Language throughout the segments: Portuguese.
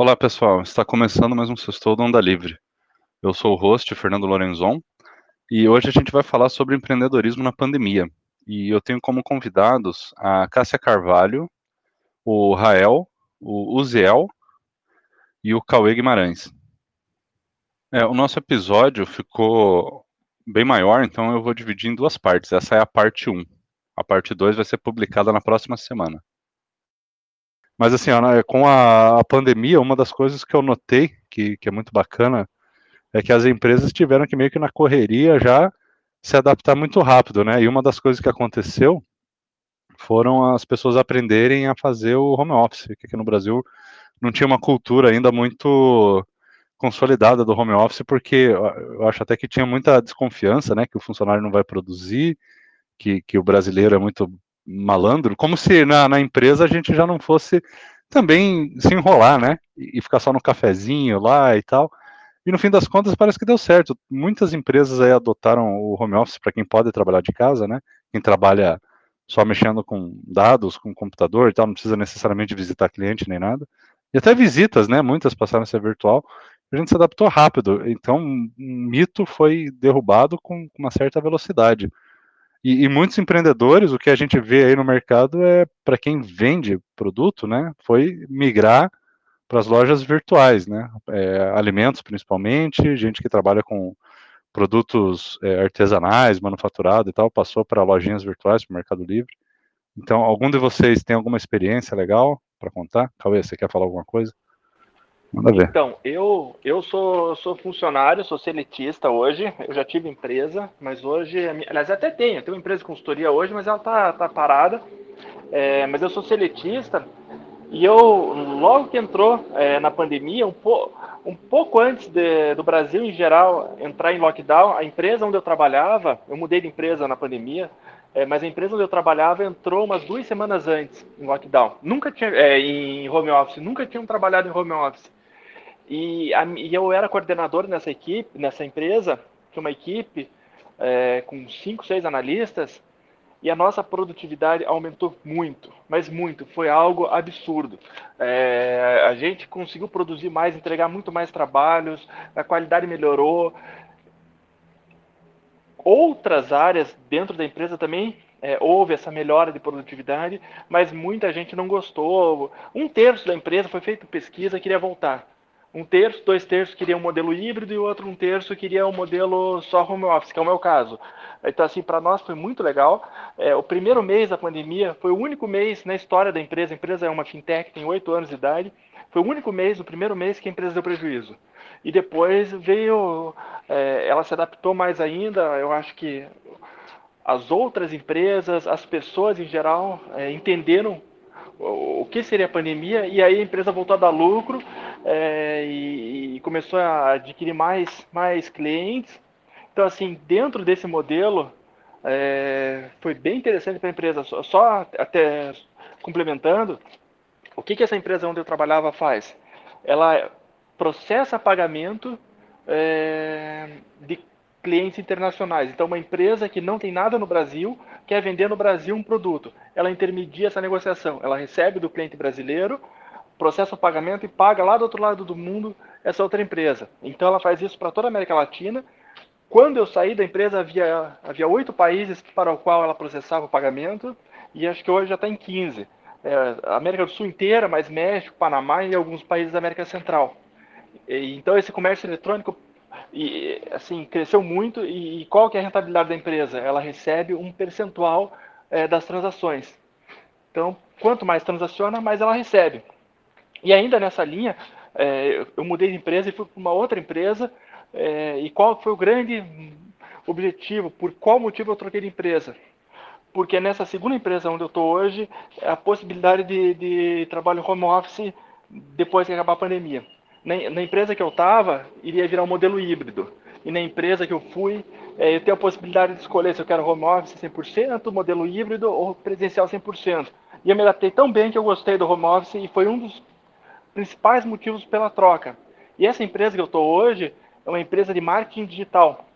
Olá pessoal, está começando mais um Sextou do Onda Livre. Eu sou o host, Fernando Lorenzon, e hoje a gente vai falar sobre empreendedorismo na pandemia. E eu tenho como convidados a Cássia Carvalho, o Rael, o Uziel e o Cauê Guimarães. É, o nosso episódio ficou bem maior, então eu vou dividir em duas partes. Essa é a parte 1. A parte 2 vai ser publicada na próxima semana. Mas assim, com a, pandemia, uma das coisas que eu notei, que, que é muito bacana, é que as empresas tiveram que meio que na correria já se adaptar muito rápido, né? E uma das coisas que aconteceu foram as pessoas aprenderem a fazer o home office, que aqui no Brasil não tinha uma cultura ainda muito consolidada do home office, porque eu acho até que tinha muita desconfiança, né, que o funcionário não vai produzir, que, que o brasileiro é muito malandro, como se na, na, empresa a gente já não fosse também se enrolar, né? E, ficar só no cafezinho lá e tal. E no fim das contas parece que deu certo. Muitas empresas aí adotaram o home office para quem pode trabalhar de casa, né? Quem trabalha só mexendo com dados, com computador e tal, não precisa necessariamente visitar cliente nem nada. E até visitas, né? Muitas passaram a ser virtual. A gente se adaptou rápido. Então, um mito foi derrubado com uma certa velocidade. E, e, muitos empreendedores, o que a gente vê aí no mercado é para quem vende produto, né? Foi migrar para as lojas virtuais, né? É, alimentos principalmente, gente que trabalha com produtos é, artesanais, manufaturado e tal, passou para lojinhas virtuais, para o Mercado Livre. Então, algum de vocês tem alguma experiência legal para contar? Cauê, você quer falar alguma coisa? Manda ver. Então, eu, eu sou, sou funcionário, sou seletista hoje. Eu já tive empresa, mas hoje. Aliás, até tenho. Tenho uma empresa de consultoria hoje, mas ela tá, tá parada. É, mas eu sou seletista e eu, logo que entrou é, na pandemia, um, po, um pouco antes de, do Brasil em geral entrar em lockdown, a empresa onde eu trabalhava, eu mudei de empresa na pandemia, é, mas a empresa onde eu trabalhava entrou umas duas semanas antes em lockdown. Nunca tinha, é, em home office, nunca tinham trabalhado em home office. E, a, e, eu era coordenador nessa equipe, nessa empresa, que é uma equipe é, com cinco, seis analistas, e a nossa produtividade aumentou muito, mas muito, foi algo absurdo. É, a gente conseguiu produzir mais, entregar muito mais trabalhos, a qualidade melhorou. Outras áreas dentro da empresa também é, houve essa melhora de produtividade, mas muita gente não gostou. Um terço da empresa foi feita pesquisa, queria voltar. Um terço, dois terços queriam um modelo híbrido e o outro um terço queria um modelo só home office, que é o meu caso. Então, assim, para nós foi muito legal. É, o primeiro mês da pandemia foi o único mês na história da empresa. A empresa é uma fintech, tem oito anos de idade. Foi o único mês, o primeiro mês, que a empresa deu prejuízo. E depois veio, é, ela se adaptou mais ainda. Eu acho que as outras empresas, as pessoas em geral, é, entenderam o que seria a pandemia e aí a empresa voltou a dar lucro é, e, e, começou a adquirir mais, mais clientes. Então, assim, dentro desse modelo, é, foi bem interessante para a empresa. Só, só, até complementando, o que, que essa empresa onde eu trabalhava faz? Ela processa pagamento é, de clientes internacionais. Então, uma empresa que não tem nada no Brasil quer vender no Brasil um produto. Ela intermedia essa negociação. Ela recebe do cliente brasileiro, processa o pagamento e paga lá do outro lado do mundo essa outra empresa. Então, ela faz isso para toda a América Latina. Quando eu saí da empresa, havia havia oito países para o qual ela processava o pagamento e acho que hoje já está em 15. É, América do Sul inteira, mais México, Panamá e alguns países da América Central. E, então, esse comércio eletrônico e assim cresceu muito e, e, qual que é a rentabilidade da empresa? Ela recebe um percentual é, das transações. Então, quanto mais transaciona, mais ela recebe. E ainda nessa linha, é, eu mudei de empresa e fui para uma outra empresa. É, e qual foi o grande objetivo? Por qual motivo eu troquei de empresa? Porque nessa segunda empresa onde eu estou hoje, a possibilidade de, de trabalho home office depois que acabar a pandemia na, na empresa que eu estava, iria virar um modelo híbrido. E na empresa que eu fui, é, eu tenho a possibilidade de escolher se eu quero home office 100%, modelo híbrido ou presencial 100%. E eu me adaptei tão bem que eu gostei do home office e foi um dos principais motivos pela troca. E essa empresa que eu estou hoje é uma empresa de marketing digital.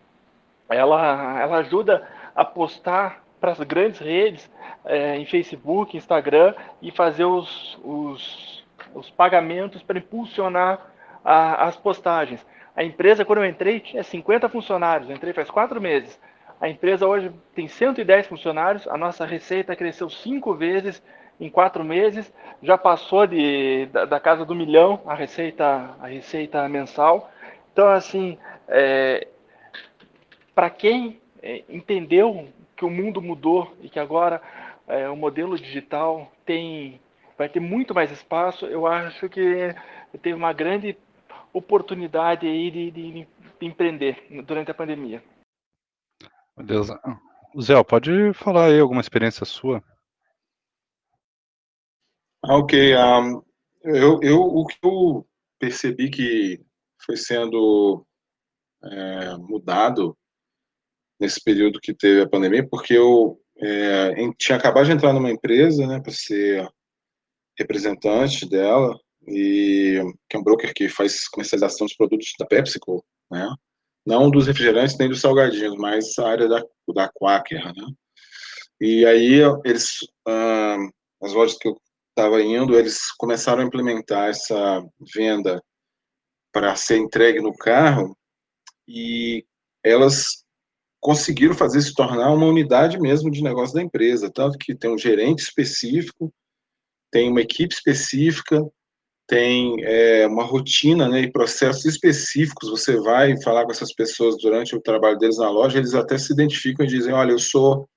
Ela, ela ajuda a postar para as grandes redes é, em Facebook, Instagram e fazer os, os os pagamentos para impulsionar a, as postagens. A empresa, quando eu entrei, tinha 50 funcionários. Eu entrei faz quatro meses. A empresa hoje tem 110 funcionários. A nossa receita cresceu cinco vezes em quatro meses. Já passou de, da, da casa do milhão a receita, a receita mensal. Então, assim, é, para quem é, entendeu que o mundo mudou e que agora é, o modelo digital tem vai ter muito mais espaço, eu acho que teve uma grande oportunidade aí de, de, de empreender durante a pandemia. Beleza. Zé, pode falar aí alguma experiência sua? Ah, ok. Um, eu, eu, o que eu percebi que foi sendo é, mudado nesse período que teve a pandemia, porque eu é, tinha acabado de entrar numa empresa, né, para ser representante dela, e que é um broker que faz comercialização dos produtos da PepsiCo, né, não dos refrigerantes nem dos salgadinhos, mas a área da, da Quaker, né, e aí eles, ah, as lojas que eu estava indo, eles começaram a implementar essa venda para ser entregue no carro, e elas conseguiram fazer se tornar uma unidade mesmo de negócio da empresa, tanto que tem um gerente específico, tem uma equipe específica, tem é, uma rotina né, e processos específicos. Você vai falar com essas pessoas durante o trabalho deles na loja, eles até se identificam e dizem: Olha, eu sou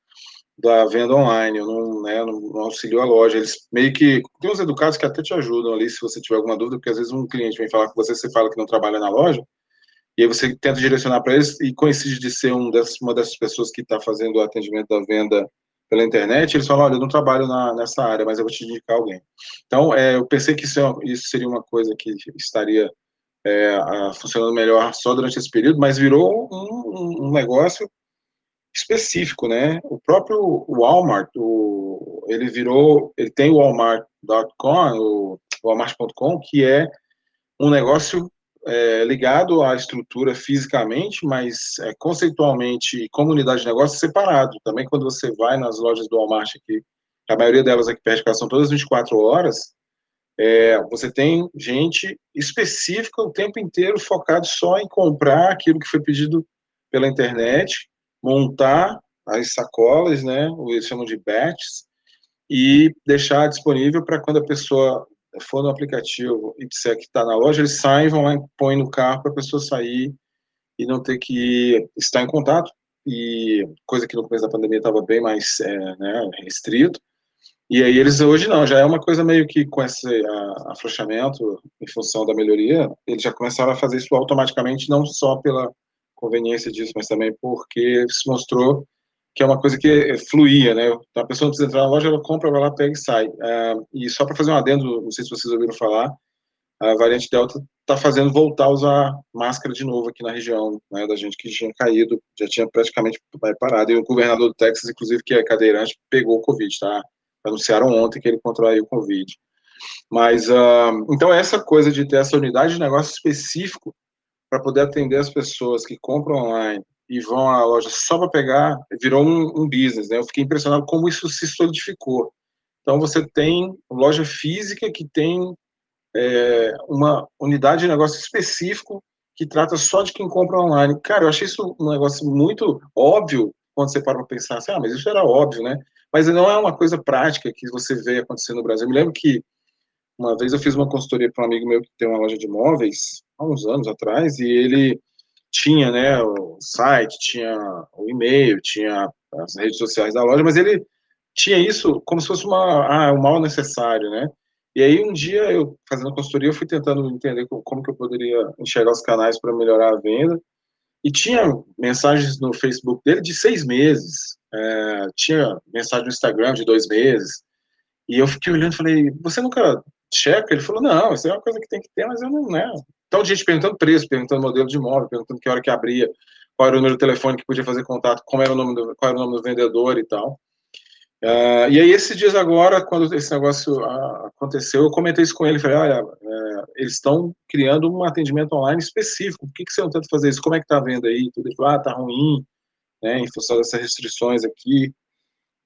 da venda online, eu não, né, não, não auxilio a loja. Eles meio que. Tem uns educados que até te ajudam ali se você tiver alguma dúvida, porque às vezes um cliente vem falar com você, você fala que não trabalha na loja, e aí você tenta direcionar para eles e coincide de ser um dessas, uma dessas pessoas que está fazendo o atendimento da venda pela internet, eles falam, olha, eu não trabalho na, nessa área, mas eu vou te indicar alguém. Então, é, eu pensei que isso, é, isso, seria uma coisa que estaria é, funcionando melhor só durante esse período, mas virou um, um negócio específico, né? O próprio Walmart, o, ele virou, ele tem o Walmart.com, o Walmart.com, que é um negócio é, ligado à estrutura fisicamente, mas é, conceitualmente comunidade de negócio separado. Também quando você vai nas lojas do Walmart aqui, a maioria delas aqui perto de casa são todas 24 horas, é, você tem gente específica o tempo inteiro focado só em comprar aquilo que foi pedido pela internet, montar as sacolas, né, eles chamam de batches, e deixar disponível para quando a pessoa for no aplicativo e disser que está na loja, eles saem, vão lá e põem no carro para a pessoa sair e não ter que estar em contato. E coisa que no começo da pandemia estava bem mais é, né, restrito. E aí eles hoje não, já é uma coisa meio que com esse a, afrouxamento em função da melhoria, eles já começaram a fazer isso automaticamente, não só pela conveniência disso, mas também porque se mostrou que é uma coisa que fluía, né? Então, a pessoa não precisa entrar na loja, ela compra, vai lá, pega e sai. Uh, e só para fazer um adendo, não sei se vocês ouviram falar, a variante Delta está fazendo voltar a usar máscara de novo aqui na região, né, da gente que tinha caído, já tinha praticamente parado. E o governador do Texas, inclusive, que é cadeirante, pegou o Covid, tá? Anunciaram ontem que ele contraiu o Covid. Mas, uh, então, essa coisa de ter essa unidade de negócio específico para poder atender as pessoas que compram online, e vão à loja só para pegar, virou um, um, business, né? Eu fiquei impressionado como isso se solidificou. Então você tem loja física que tem é, uma unidade de negócio específico que trata só de quem compra online. Cara, eu achei isso um negócio muito óbvio quando você para para pensar assim, ah, mas isso era óbvio, né? Mas não é uma coisa prática que você vê acontecer no Brasil. Eu me lembro que uma vez eu fiz uma consultoria para um amigo meu que tem uma loja de móveis, há uns anos atrás, e ele tinha né, o site, tinha o e-mail, tinha as redes sociais da loja, mas ele tinha isso como se fosse uma, ah, um mal necessário, né? E aí um dia eu fazendo consultoria eu fui tentando entender como, que eu poderia enxergar os canais para melhorar a venda e tinha mensagens no Facebook dele de seis meses, é, tinha mensagem no Instagram de dois meses e eu fiquei olhando falei, você nunca checa? Ele falou, não, isso é uma coisa que tem que ter, mas eu não, né? Então, gente perguntando preço, perguntando modelo de imóvel, perguntando que hora que abria, qual era o número de telefone que podia fazer contato, como era o nome do, qual era o nome do vendedor e tal. Uh, e aí, esses dias agora, quando esse negócio uh, aconteceu, eu comentei isso com ele, falei, olha, uh, eles estão criando um atendimento online específico, por que, que você não tenta fazer isso? Como é que tá vendo aí? Tudo, falou, ah, tá ruim, né, em função dessas restrições aqui.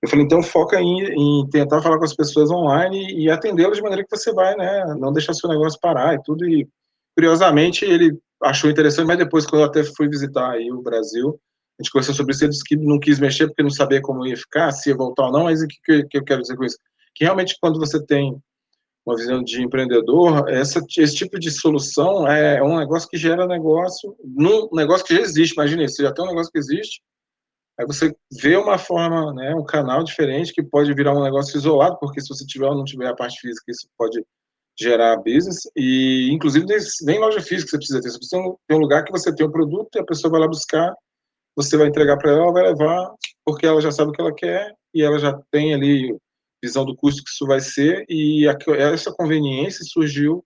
Eu falei, então foca em, em tentar falar com as pessoas online e atendê-las de maneira que você vai, né, não deixar seu negócio parar e tudo. E, curiosamente, ele achou interessante, mas depois, quando eu até fui visitar aí o Brasil, a gente conversou sobre isso, ele disse que não quis mexer porque não sabia como ia ficar, se ia voltar ou não, mas o que, que eu quero dizer com isso? Que realmente, quando você tem uma visão de empreendedor, essa, esse tipo de solução é um negócio que gera negócio, num negócio que já existe, imagine isso, já tem um negócio que existe, aí você vê uma forma, né, um canal diferente que pode virar um negócio isolado, porque se você tiver ou não tiver a parte física, isso pode gerar business, e inclusive nem loja física você precisa ter, você precisa ter um lugar que você tem o um produto e a pessoa vai lá buscar, você vai entregar para ela, ela vai levar, porque ela já sabe o que ela quer, e ela já tem ali visão do custo que isso vai ser, e a, essa conveniência surgiu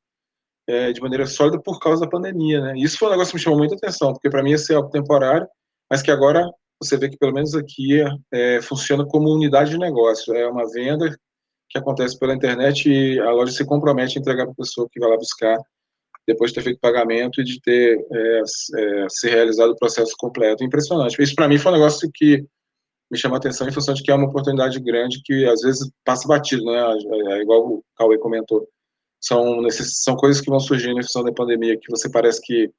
é, de maneira sólida por causa da pandemia, né? Isso foi um negócio que me chamou muita atenção, porque para mim ia ser algo temporário, mas que agora você vê que pelo menos aqui é, funciona como unidade de negócio, é uma venda que acontece pela internet e a loja se compromete a entregar para a pessoa que vai lá buscar depois de ter feito pagamento e de ter é, é, se realizado o processo completo. Impressionante. Isso para mim foi um negócio que me chama a atenção em função de que é uma oportunidade grande que às vezes passa batido, né? É, é igual o Cauê comentou. São, são coisas que vão surgindo em função da pandemia que você parece que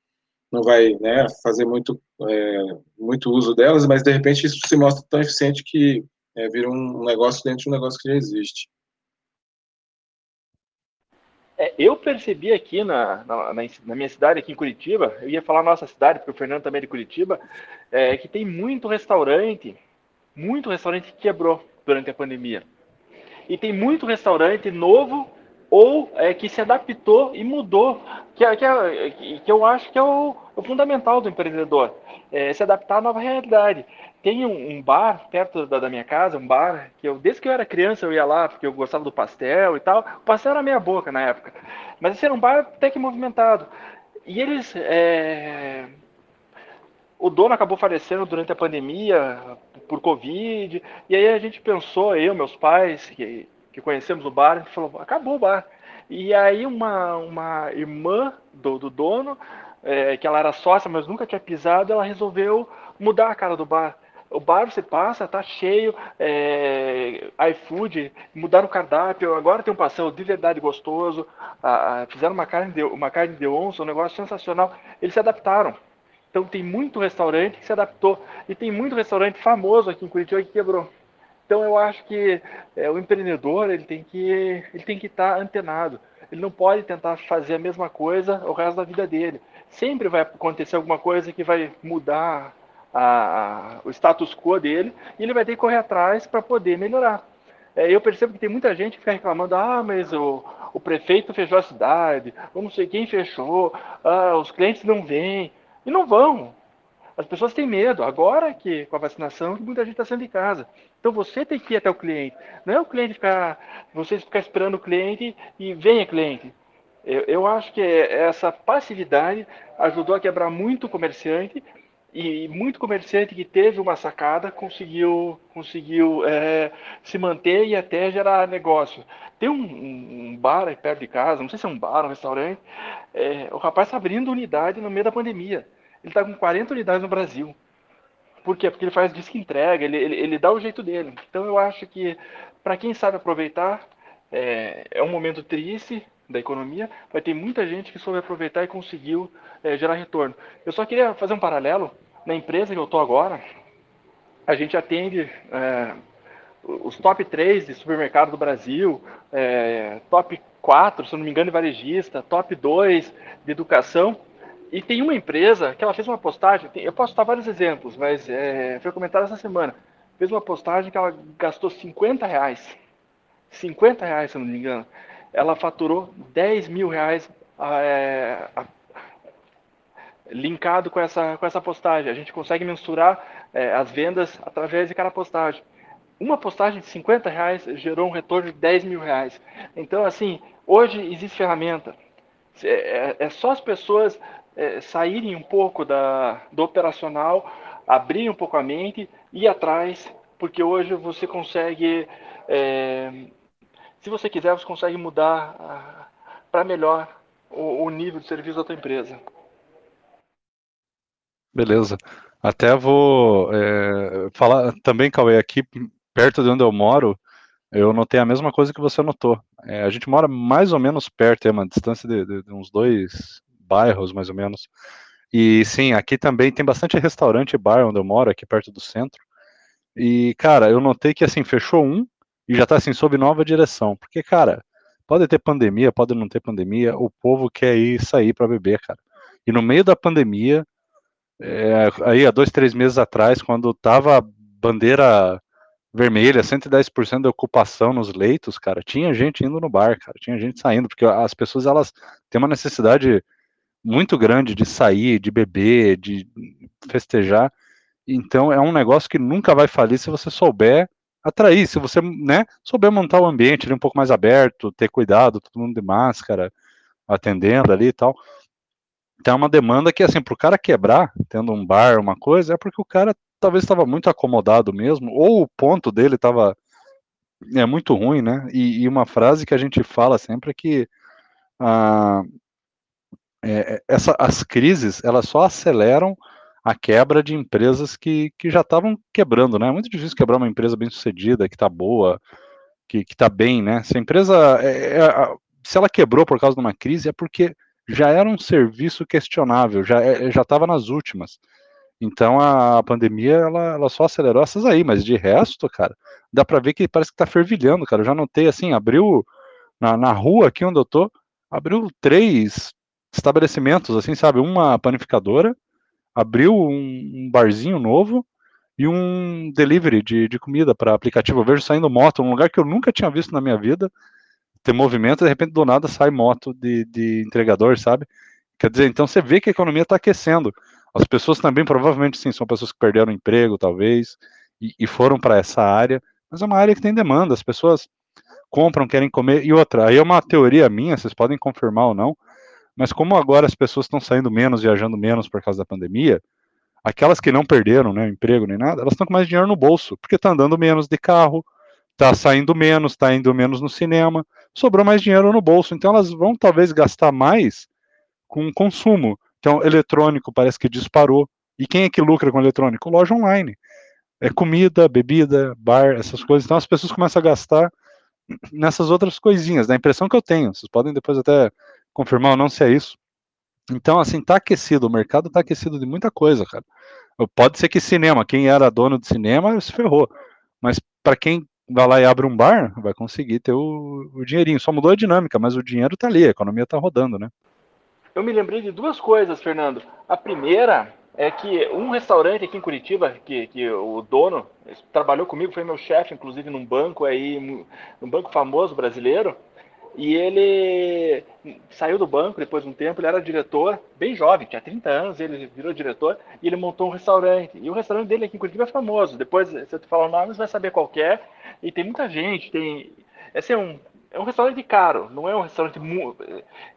não vai né, fazer muito, é, muito uso delas, mas de repente isso se mostra tão eficiente que é, vira um negócio dentro de um negócio que já existe. É, eu percebi aqui na, na, na, minha cidade, aqui em Curitiba, eu ia falar nossa cidade, porque o Fernando também é de Curitiba, é, que tem muito restaurante muito restaurante quebrou durante a pandemia. E tem muito restaurante novo ou é, que se adaptou e mudou, que, é, que, é, que eu acho que é o, o fundamental do empreendedor, é, se adaptar à nova realidade. Tem um, um bar perto da, da, minha casa, um bar que eu, desde que eu era criança, eu ia lá porque eu gostava do pastel e tal. O pastel era meia boca na época, mas esse era um bar até que movimentado. E eles é, o dono acabou falecendo durante a pandemia por Covid. E aí a gente pensou, eu, meus pais, que, que conhecemos o bar, falou, acabou o bar. E aí uma, uma irmã do, do dono, é, que ela era sócia, mas nunca tinha pisado, ela resolveu mudar a cara do bar. O bar você passa, tá cheio, é, iFood, mudaram o cardápio, agora tem um pastel de verdade gostoso, a, a, fizeram uma carne, de, uma carne de onça, um negócio sensacional. Eles se adaptaram. Então tem muito restaurante que se adaptou e tem muito restaurante famoso aqui em Curitiba que quebrou. Então eu acho que é, o empreendedor ele tem que ele tem que estar tá antenado. Ele não pode tentar fazer a mesma coisa o resto da vida dele. Sempre vai acontecer alguma coisa que vai mudar a, a, o status quo dele e ele vai ter que correr atrás para poder melhorar. É, eu percebo que tem muita gente que fica reclamando: ah, mas o, o prefeito fechou a cidade, ou não sei quem fechou, ah, os clientes não vêm. E não vão. As pessoas têm medo. Agora que com a vacinação, muita gente está saindo de casa. Então você tem que ir até o cliente. Não é o cliente ficar, você ficar esperando o cliente e venha cliente. Eu, eu acho que essa passividade ajudou a quebrar muito comerciante e muito comerciante que teve uma sacada conseguiu conseguiu é, se manter e até gerar negócio. Tem um, um, bar aí perto de casa, não sei se é um bar, um restaurante, é, o rapaz está abrindo unidade no meio da pandemia. Ele está com 40 unidades no Brasil. Por quê? Porque ele faz disco entrega, ele, ele, ele dá o jeito dele. Então eu acho que, para quem sabe aproveitar, é, é, um momento triste da economia, vai ter muita gente que soube aproveitar e conseguiu é, gerar retorno. Eu só queria fazer um paralelo. Na empresa que eu estou agora, a gente atende é, os top 3 de supermercado do Brasil, é, top 4, se não me engano, de varejista, top 2 de educação. E tem uma empresa que ela fez uma postagem, eu posso dar vários exemplos, mas é, foi comentado essa semana. Fez uma postagem que ela gastou 50 reais. 50 reais, se não me engano. Ela faturou 10 mil reais é, linkado com essa, com essa postagem. A gente consegue mensurar é, as vendas através de cada postagem. Uma postagem de 50 reais gerou um retorno de 10 mil reais. Então, assim, hoje existe ferramenta. É, é, é só as pessoas é, saírem um pouco da, do operacional, abrirem um pouco a mente, ir atrás, porque hoje você consegue, é, se você quiser, você consegue mudar para melhor o, o, nível de serviço da tua empresa. Beleza. Até vou é, falar também, Cauê, aqui perto de onde eu moro, eu notei a mesma coisa que você notou. É, a gente mora mais ou menos perto, é uma distância de, de, de, uns dois bairros, mais ou menos. E sim, aqui também tem bastante restaurante e bar onde eu moro, aqui perto do centro. E, cara, eu notei que assim, fechou um e já tá assim, sob nova direção. Porque, cara, pode ter pandemia, pode não ter pandemia, o povo quer ir sair para beber, cara. E no meio da pandemia, é, aí há dois, três meses atrás, quando tava bandeira vermelha, 110% de ocupação nos leitos, cara, tinha gente indo no bar, cara, tinha gente saindo, porque as pessoas elas têm uma necessidade muito grande de sair, de beber, de festejar. Então é um negócio que nunca vai falir se você souber atrair, se você, né, souber montar o ambiente ali um pouco mais aberto, ter cuidado, todo mundo de máscara, atendendo ali e tal. Então é uma demanda que, assim, para o cara quebrar, tendo um bar, uma coisa, é porque o cara talvez estava muito acomodado mesmo, ou o ponto dele estava é muito ruim, né? E, e, uma frase que a gente fala sempre é que ah, é, essa, as crises elas só aceleram a quebra de empresas que, que já estavam quebrando, né? É muito difícil quebrar uma empresa bem sucedida, que está boa, que está bem, né? Se a empresa, é, é, se ela quebrou por causa de uma crise, é porque já era um serviço questionável, já é, já estava nas últimas. Então a pandemia ela, ela só acelerou essas aí, mas de resto, cara, dá para ver que parece que tá fervilhando, cara. Eu já notei assim, abriu na, na rua aqui onde eu tô, abriu três estabelecimentos, assim, sabe? Uma panificadora, abriu um, um barzinho novo e um delivery de, de comida para aplicativo. Eu vejo saindo moto, um lugar que eu nunca tinha visto na minha vida, ter movimento, de repente do nada sai moto de, de entregador, sabe? Quer dizer, então você vê que a economia está aquecendo. As pessoas também, provavelmente, sim, são pessoas que perderam emprego, talvez, e, e foram para essa área, mas é uma área que tem demanda, as pessoas compram, querem comer, e outra, aí é uma teoria minha, vocês podem confirmar ou não, mas como agora as pessoas estão saindo menos, viajando menos por causa da pandemia, aquelas que não perderam né, emprego nem nada, elas estão com mais dinheiro no bolso, porque está andando menos de carro, está saindo menos, está indo menos no cinema, sobrou mais dinheiro no bolso, então elas vão talvez gastar mais com consumo. Então, eletrônico parece que disparou. E quem é que lucra com eletrônico? Loja online. É comida, bebida, bar, essas coisas. Então, as pessoas começam a gastar nessas outras coisinhas, da impressão que eu tenho. Vocês podem depois até confirmar ou não se é isso. Então, assim, tá aquecido, o mercado tá aquecido de muita coisa, cara. Pode ser que cinema, quem era dono de cinema se ferrou. Mas para quem vai lá e abre um bar, vai conseguir ter o, o dinheirinho. Só mudou a dinâmica, mas o dinheiro tá ali, a economia tá rodando, né? eu me lembrei de duas coisas, Fernando. A primeira é que um restaurante aqui em Curitiba, que, que o dono trabalhou comigo, foi meu chefe, inclusive, num banco aí, num banco famoso brasileiro, e ele saiu do banco depois de um tempo, ele era diretor, bem jovem, tinha 30 anos, ele virou diretor, e ele montou um restaurante. E o restaurante dele aqui em Curitiba é famoso. Depois, se eu te falar o nome, você vai saber qual é. E tem muita gente, tem... Esse é um, é um restaurante caro, não é um restaurante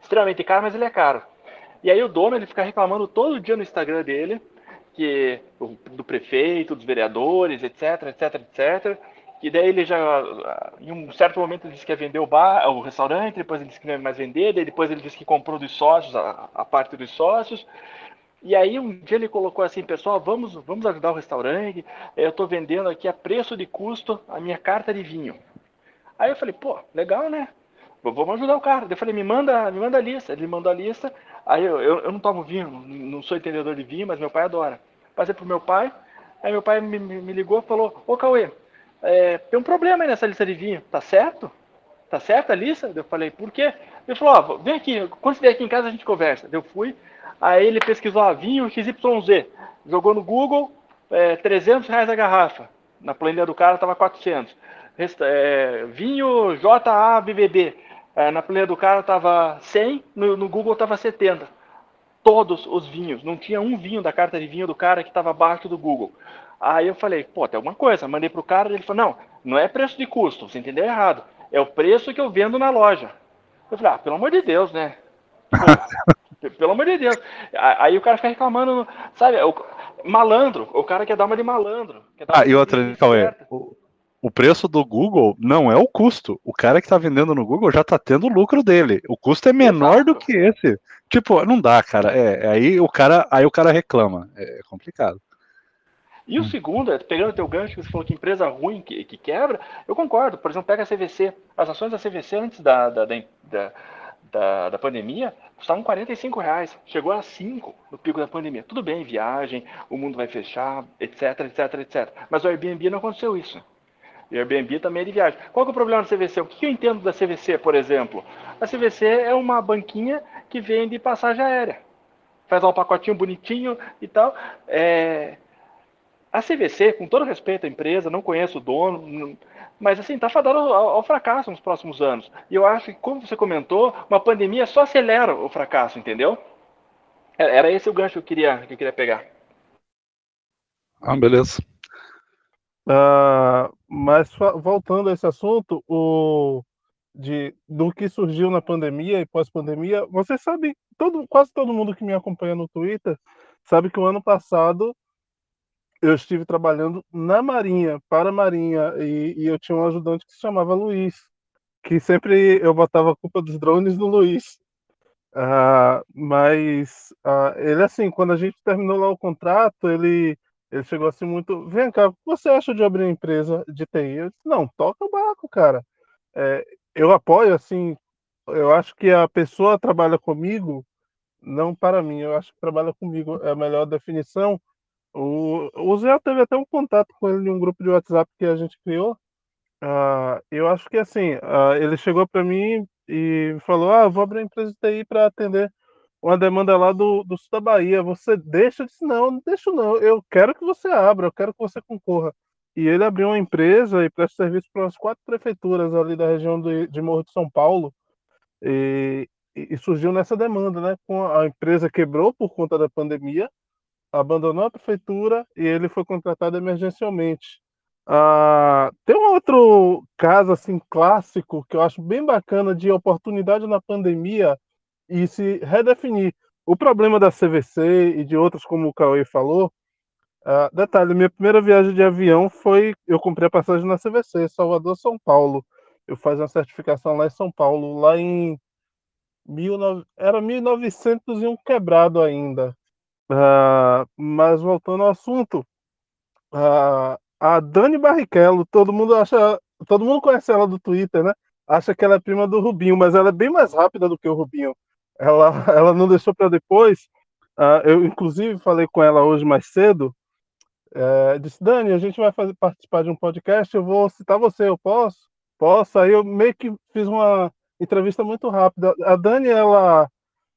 extremamente caro, mas ele é caro. E aí o dono ele fica reclamando todo dia no Instagram dele que do prefeito, dos vereadores, etc, etc, etc. E daí ele já, em um certo momento, ele disse que ia vender o bar, o restaurante, depois ele disse que não ia mais vender, depois ele disse que comprou dos sócios, a, a parte dos sócios. E aí um dia ele colocou assim, pessoal, vamos, vamos ajudar o restaurante. Eu estou vendendo aqui a preço de custo a minha carta de vinho. Aí eu falei, pô, legal, né? Vamos ajudar o cara. Eu falei, me manda, me manda a lista. Ele mandou a lista. Aí eu, eu, eu não tomo vinho, não sou entendedor de vinho, mas meu pai adora. Passei pro meu pai. Aí meu pai me, me ligou e falou, ô Cauê, é, tem um problema aí nessa lista de vinho, tá certo? Tá certa a lista? Eu falei, por quê? Ele falou, ó, vem aqui, quando você vier aqui em casa a gente conversa. Eu fui, aí ele pesquisou a vinho XYZ, jogou no Google, é, 300 reais a garrafa. Na planilha do cara tava 400 é, vinho JABVB. É, na planilha do cara tava 100, no, no Google tava 70. Todos os vinhos. Não tinha um vinho da carta de vinho do cara que estava abaixo do Google. Aí eu falei, pô, tem alguma coisa. Mandei pro cara, ele falou, não, não é preço de custo, você entendeu errado. É o preço que eu vendo na loja. Eu falei, ah, pelo amor de Deus, né? Pô, pelo amor de Deus. Aí o cara fica reclamando, sabe? O, malandro, o cara quer dar uma de malandro. ah, e outra, Cauê, o preço do Google não é o custo. O cara que está vendendo no Google já está tendo o lucro dele. O custo é menor Exato. do que esse. Tipo, não dá, cara. É, aí o cara, aí o cara reclama. É complicado. E o hum. segundo, é, pegando o teu gancho, que você falou que empresa ruim que, que, quebra, eu concordo. Por exemplo, pega a CVC. As ações da CVC antes da, da, da, da, da pandemia custavam 45 reais. Chegou a 5 no pico da pandemia. Tudo bem, viagem, o mundo vai fechar, etc, etc, etc. Mas o Airbnb não aconteceu isso. E Airbnb também é de viagem. Qual é o problema da CVC? O que eu entendo da CVC, por exemplo? A CVC é uma banquinha que vende passagem aérea. Faz um pacotinho bonitinho e tal. É... A CVC, com todo respeito à empresa, não conheço o dono, mas assim, está fadado ao, ao, fracasso nos próximos anos. E eu acho que, como você comentou, uma pandemia só acelera o fracasso, entendeu? É, era esse o gancho que eu queria, que eu queria pegar. Ah, beleza. Uh, mas voltando a esse assunto, o, de, do que surgiu na pandemia e pós-pandemia, você sabe, todo, quase todo mundo que me acompanha no Twitter sabe que o ano passado eu estive trabalhando na Marinha, para a Marinha, e, e eu tinha um ajudante que se chamava Luiz, que sempre eu botava a culpa dos drones no Luiz. Uh, mas uh, ele, assim, quando a gente terminou lá o contrato, ele ele chegou assim muito. Vem cá, o que você acha de abrir uma empresa de TI? Eu disse, não, toca o barco, cara. É, eu apoio, assim, eu acho que a pessoa trabalha comigo, não para mim, eu acho que trabalha comigo, é a melhor definição. O, o Zé teve até um contato com ele em um grupo de WhatsApp que a gente criou. Uh, eu acho que assim, uh, ele chegou para mim e falou: Ah, vou abrir uma empresa de TI para atender uma demanda lá do, do sul da Bahia. Você deixa? Eu disse, não, não deixo não. Eu quero que você abra, eu quero que você concorra. E ele abriu uma empresa e presta serviço para as quatro prefeituras ali da região de, Morro de São Paulo. E, e, surgiu nessa demanda, né? A empresa quebrou por conta da pandemia, abandonou a prefeitura e ele foi contratado emergencialmente. Ah, tem um outro caso assim clássico que eu acho bem bacana de oportunidade na pandemia e se redefinir. O problema da CVC e de outras, como o Cauê falou, uh, detalhe, minha primeira viagem de avião foi, eu comprei a passagem na CVC, Salvador, São Paulo. Eu fiz uma certificação lá em São Paulo, lá em 19, era 1901 quebrado ainda. Uh, mas voltando ao assunto, uh, a Dani Barrichello, todo mundo acha, todo mundo conhece ela do Twitter, né? Acha que ela é prima do Rubinho, mas ela é bem mais rápida do que o Rubinho ela, ela não deixou para depois. Uh, eu, inclusive, falei com ela hoje mais cedo. É, disse, Dani, a gente vai fazer, participar de um podcast, eu vou citar você, eu posso? Posso? Aí eu meio que fiz uma entrevista muito rápida. A Dani, ela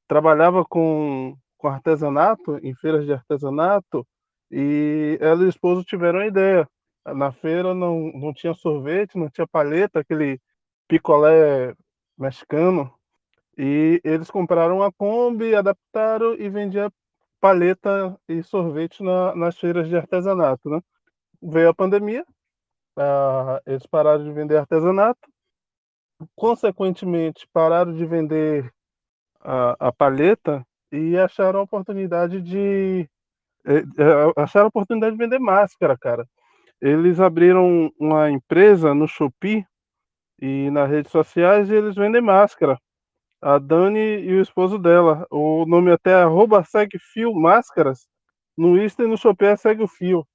trabalhava com, com artesanato, em feiras de artesanato, e ela e o esposo tiveram a ideia. Na feira não, não tinha sorvete, não tinha paleta, aquele picolé mexicano, e eles compraram a Kombi, adaptaram e vendiam paleta e sorvete na, nas feiras de artesanato, né? Veio a pandemia, eles pararam de vender artesanato, consequentemente pararam de vender a, a paleta e acharam a oportunidade de eh, eh, acharam a oportunidade de vender máscara, cara. Eles abriram uma empresa no Shopee e nas redes sociais e eles vendem máscara a Dani e o esposo dela. O nome até é arroba segue fio máscaras. No Insta e no Shopee é segue o fio.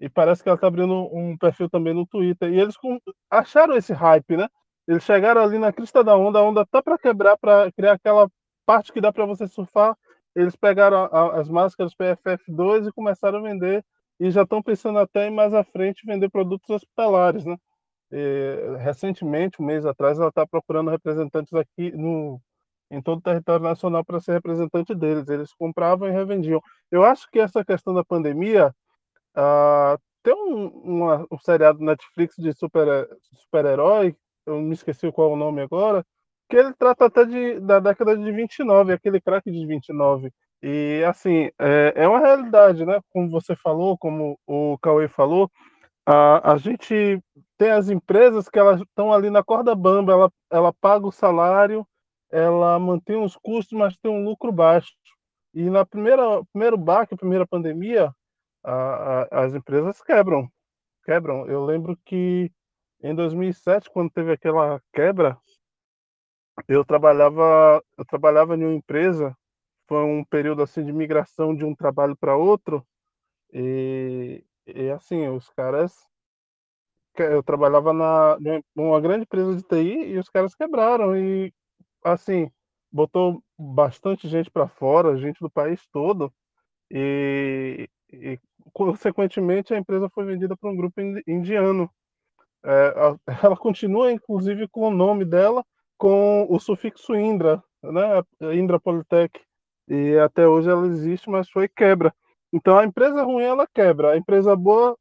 E parece que ela tá abrindo um perfil também no Twitter. E eles acharam esse hype, né? Eles chegaram ali na crista da onda, a onda tá para quebrar, para criar aquela parte que dá para você surfar. Eles pegaram a, a, as máscaras PFF2 e começaram a vender. E já estão pensando até em mais à frente vender produtos hospitalares, né? E, recentemente, um mês atrás, ela está procurando representantes aqui no, em todo o território nacional para ser representante deles. Eles compravam e revendiam. Eu acho que essa questão da pandemia uh, tem um, uma, um seriado Netflix de super super-herói, eu me esqueci qual é o nome agora, que ele trata até de, da década de 29, aquele craque de 29. E, assim, é, é uma realidade, né? Como você falou, como o Cauê falou, a, a gente tem as empresas que elas estão ali na corda bamba, ela, ela paga o salário, ela mantém os custos, mas tem um lucro baixo. E na primeira primeiro baque, primeira pandemia, a, a, as empresas quebram, quebram. Eu lembro que em 2007, quando teve aquela quebra, eu trabalhava eu trabalhava em uma empresa, foi um período assim de migração de um trabalho para outro, e e assim, os caras. Eu trabalhava na numa grande empresa de TI e os caras quebraram. E, assim, botou bastante gente para fora, gente do país todo. E, e, consequentemente, a empresa foi vendida para um grupo indiano. É, ela continua, inclusive, com o nome dela, com o sufixo Indra, né? Indra Polytech. E até hoje ela existe, mas foi quebra. Então a empresa ruim ela quebra, a empresa boa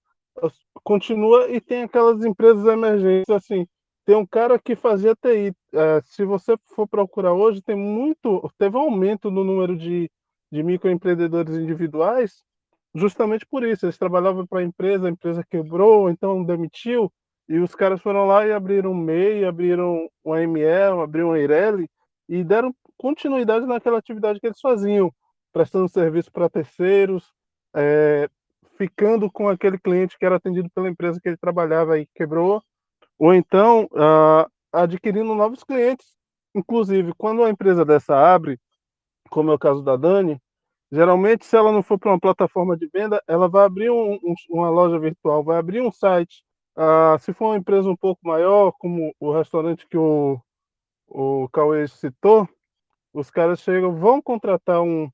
continua e tem aquelas empresas emergentes assim. Tem um cara que fazia TI. É, se você for procurar hoje, tem muito, teve um aumento no número de, de microempreendedores individuais, justamente por isso. Eles trabalhavam para a empresa, a empresa quebrou, então demitiu, e os caras foram lá e abriram um MEI, abriram um AML, abriram um Eireli, e deram continuidade naquela atividade que eles faziam, prestando serviço para terceiros, é, ficando com aquele cliente que era atendido pela empresa que ele trabalhava e quebrou, ou então uh, adquirindo novos clientes. Inclusive, quando uma empresa dessa abre, como é o caso da Dani, geralmente, se ela não for para uma plataforma de venda, ela vai abrir um, um, uma loja virtual, vai abrir um site. Uh, se for uma empresa um pouco maior, como o restaurante que o, o Cauê citou, os caras chegam, vão contratar um,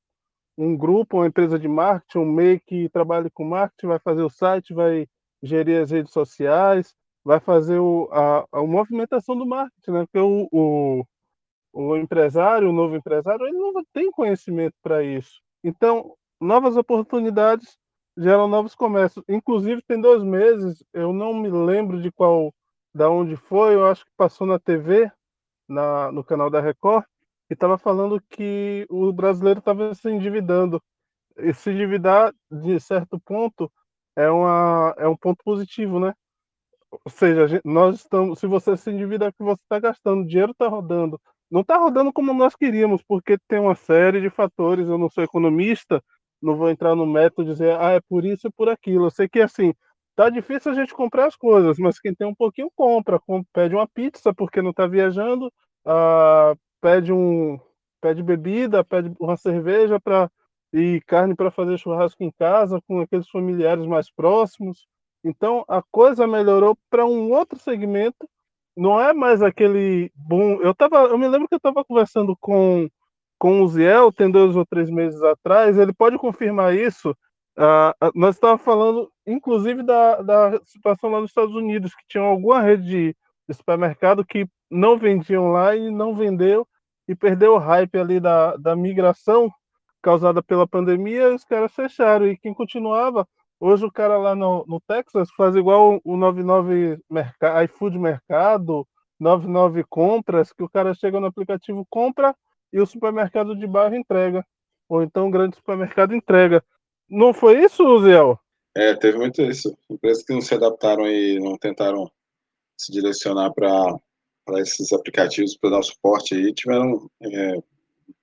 um grupo, uma empresa de marketing, um MEI que trabalhe com marketing, vai fazer o site, vai gerir as redes sociais, vai fazer o, a, a movimentação do marketing, né? Porque o, o, o empresário, o novo empresário, ele não tem conhecimento para isso. Então, novas oportunidades geram novos comércios. Inclusive, tem dois meses, eu não me lembro de qual, da onde foi, eu acho que passou na TV, na, no canal da Record, e estava falando que o brasileiro estava se endividando. E se endividar, de certo ponto, é, uma, é um ponto positivo, né? Ou seja, nós estamos, se você se endivida, é que você está gastando, o dinheiro está rodando. Não está rodando como nós queríamos, porque tem uma série de fatores. Eu não sou economista, não vou entrar no método dizer, ah, é por isso e por aquilo. Eu sei que, assim, tá difícil a gente comprar as coisas, mas quem tem um pouquinho compra, pede uma pizza porque não está viajando, ah, pede um pede bebida, pede uma cerveja para e carne para fazer churrasco em casa com aqueles familiares mais próximos. Então a coisa melhorou para um outro segmento. Não é mais aquele bom. Eu tava, eu me lembro que eu estava conversando com com o Ziel, tem dois ou três meses atrás. Ele pode confirmar isso. Uh, nós estávamos falando, inclusive, da, da situação lá nos Estados Unidos, que tinha alguma rede de, supermercado que não vendiam lá e não vendeu e perdeu o hype ali da, da migração causada pela pandemia, os caras fecharam. E quem continuava, hoje o cara lá no, no Texas faz igual o 99 mercado, iFood Mercado, 99 Compras, que o cara chega no aplicativo, compra e o supermercado de bairro entrega. Ou então o grande supermercado entrega. Não foi isso, Ziel? É, teve muito isso. Empresas que não se adaptaram e não tentaram se direcionar para esses aplicativos para dar suporte aí tiveram é,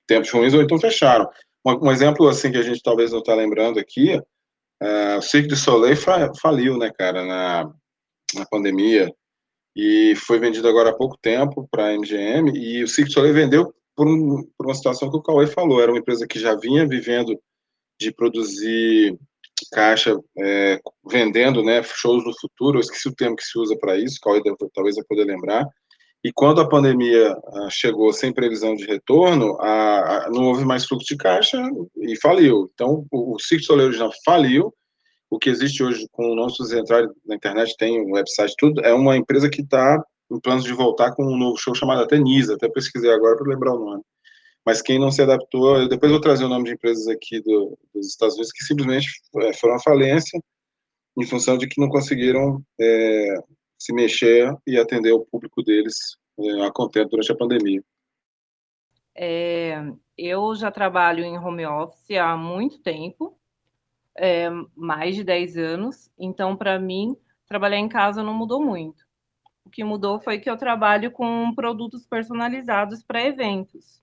tempos ruins ou então fecharam. Um, um, exemplo assim que a gente talvez não está lembrando aqui, é, o Cirque du Soleil fa faliu, né, cara, na, na pandemia e foi vendido agora há pouco tempo para a MGM e o Cirque du Soleil vendeu por, um, por uma situação que o Cauê falou, era uma empresa que já vinha vivendo de produzir caixa é, vendendo né, shows no futuro, eu esqueci o termo que se usa para isso, Cauê talvez vai poder lembrar, e quando a pandemia ah, chegou sem previsão de retorno, a, a, não houve mais fluxo de caixa e faliu. Então, o, o Cirque Soleil original faliu. O que existe hoje com o nosso entrar na internet, tem um website, tudo, é uma empresa que está em planos de voltar com um novo show chamado até Nisa, até pesquisei agora para lembrar o nome. Mas quem não se adaptou, depois eu vou trazer o nome de empresas aqui do, dos Estados Unidos que simplesmente é, foram à falência em função de que não conseguiram é, se mexer e atender o público deles é, a contento durante a pandemia. É, eu já trabalho em home office há muito tempo, é, mais de 10 anos, então, para mim, trabalhar em casa não mudou muito. O que mudou foi que eu trabalho com produtos personalizados para eventos.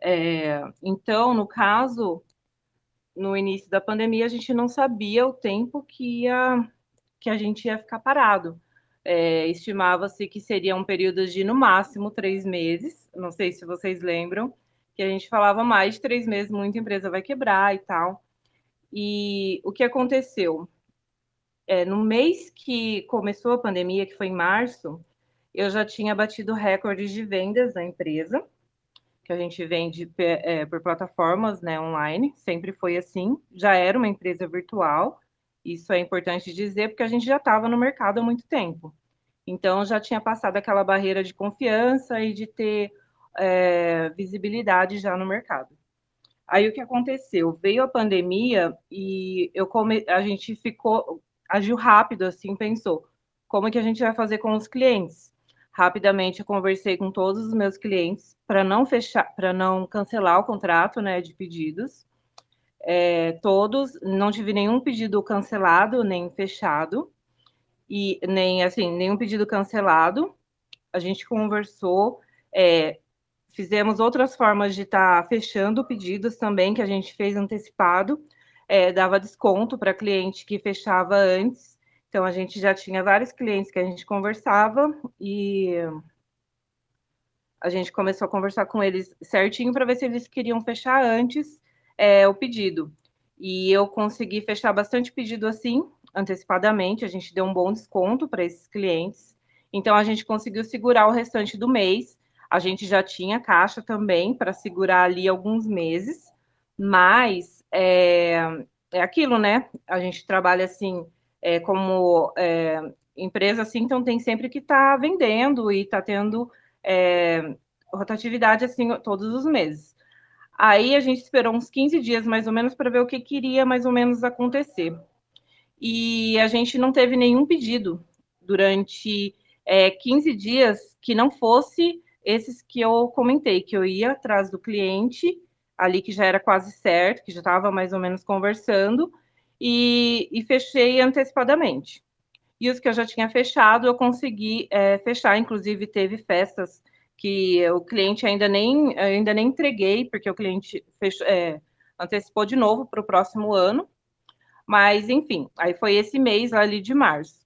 É, então, no caso, no início da pandemia, a gente não sabia o tempo que, ia, que a gente ia ficar parado. É, Estimava-se que seria um período de, no máximo, três meses. Não sei se vocês lembram, que a gente falava mais de três meses, muita empresa vai quebrar e tal. E o que aconteceu? É, no mês que começou a pandemia, que foi em março, eu já tinha batido recordes de vendas da empresa, que a gente vende é, por plataformas né, online, sempre foi assim, já era uma empresa virtual, isso é importante dizer, porque a gente já estava no mercado há muito tempo. Então, já tinha passado aquela barreira de confiança e de ter é, visibilidade já no mercado. Aí, o que aconteceu? Veio a pandemia e eu come... a gente ficou, agiu rápido, assim, pensou, como é que a gente vai fazer com os clientes? Rapidamente, eu conversei com todos os meus clientes para não fechar, para não cancelar o contrato, né, de pedidos. É, todos, não tive nenhum pedido cancelado, nem fechado e nem assim nenhum pedido cancelado. A gente conversou, é, fizemos outras formas de estar tá fechando pedidos também que a gente fez antecipado, é, dava desconto para cliente que fechava antes. Então a gente já tinha vários clientes que a gente conversava e a gente começou a conversar com eles certinho para ver se eles queriam fechar antes é, o pedido. E eu consegui fechar bastante pedido assim, antecipadamente, a gente deu um bom desconto para esses clientes. Então, a gente conseguiu segurar o restante do mês. A gente já tinha caixa também para segurar ali alguns meses, mas é, é aquilo, né? A gente trabalha assim, é, como é, empresa, assim, então tem sempre que estar tá vendendo e está tendo é, rotatividade assim todos os meses. Aí a gente esperou uns 15 dias mais ou menos para ver o que queria mais ou menos acontecer e a gente não teve nenhum pedido durante é, 15 dias que não fosse esses que eu comentei, que eu ia atrás do cliente, ali que já era quase certo, que já estava mais ou menos conversando, e, e, fechei antecipadamente. E os que eu já tinha fechado, eu consegui é, fechar, inclusive teve festas que o cliente ainda nem, ainda nem entreguei, porque o cliente fechou, é, antecipou de novo para o próximo ano, mas, enfim, aí foi esse mês ali de março.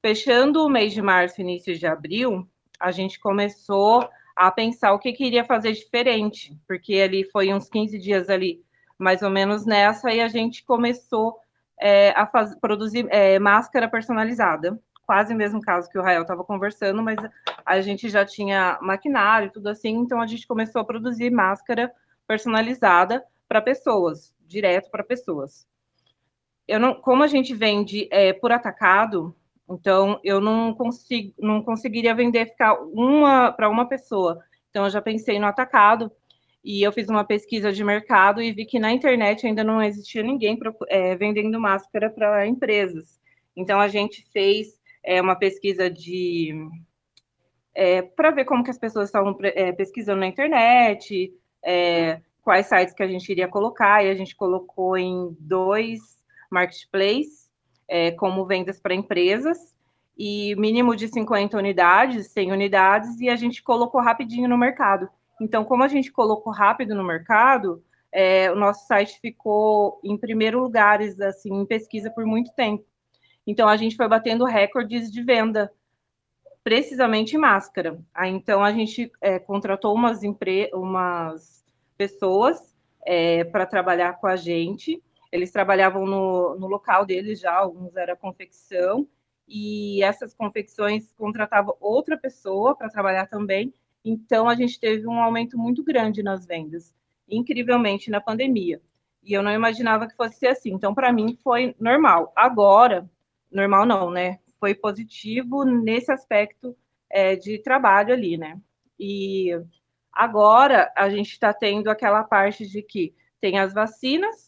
Fechando o mês de março, início de abril, a gente começou a pensar o que queria fazer diferente, porque ali foi uns 15 dias ali, mais ou menos nessa, e a gente começou é, a faz, produzir é, máscara personalizada, quase o mesmo caso que o Rael estava conversando, mas a gente já tinha maquinário, tudo assim, então a gente começou a produzir máscara personalizada para pessoas, direto para pessoas. Eu não, como a gente vende é, por atacado, então eu não consigo, não conseguiria vender ficar uma para uma pessoa. Então eu já pensei no atacado e eu fiz uma pesquisa de mercado e vi que na internet ainda não existia ninguém é, vendendo máscara para empresas. Então a gente fez é, uma pesquisa de é, para ver como que as pessoas estavam é, pesquisando na internet, é, quais sites que a gente iria colocar, e a gente colocou em dois marketplace, é, como vendas para empresas, e mínimo de 50 unidades, 100 unidades, e a gente colocou rapidinho no mercado. Então, como a gente colocou rápido no mercado, é, o nosso site ficou em primeiro lugar, assim, em pesquisa por muito tempo. Então, a gente foi batendo recordes de venda, precisamente máscara. Aí, então, a gente é, contratou umas, umas pessoas é, para trabalhar com a gente, eles trabalhavam no, no local deles já, alguns era confecção, e essas confecções contratavam outra pessoa para trabalhar também. Então, a gente teve um aumento muito grande nas vendas, incrivelmente na pandemia. E eu não imaginava que fosse ser assim. Então, para mim, foi normal. Agora, normal não, né? Foi positivo nesse aspecto é, de trabalho ali, né? E agora a gente está tendo aquela parte de que tem as vacinas,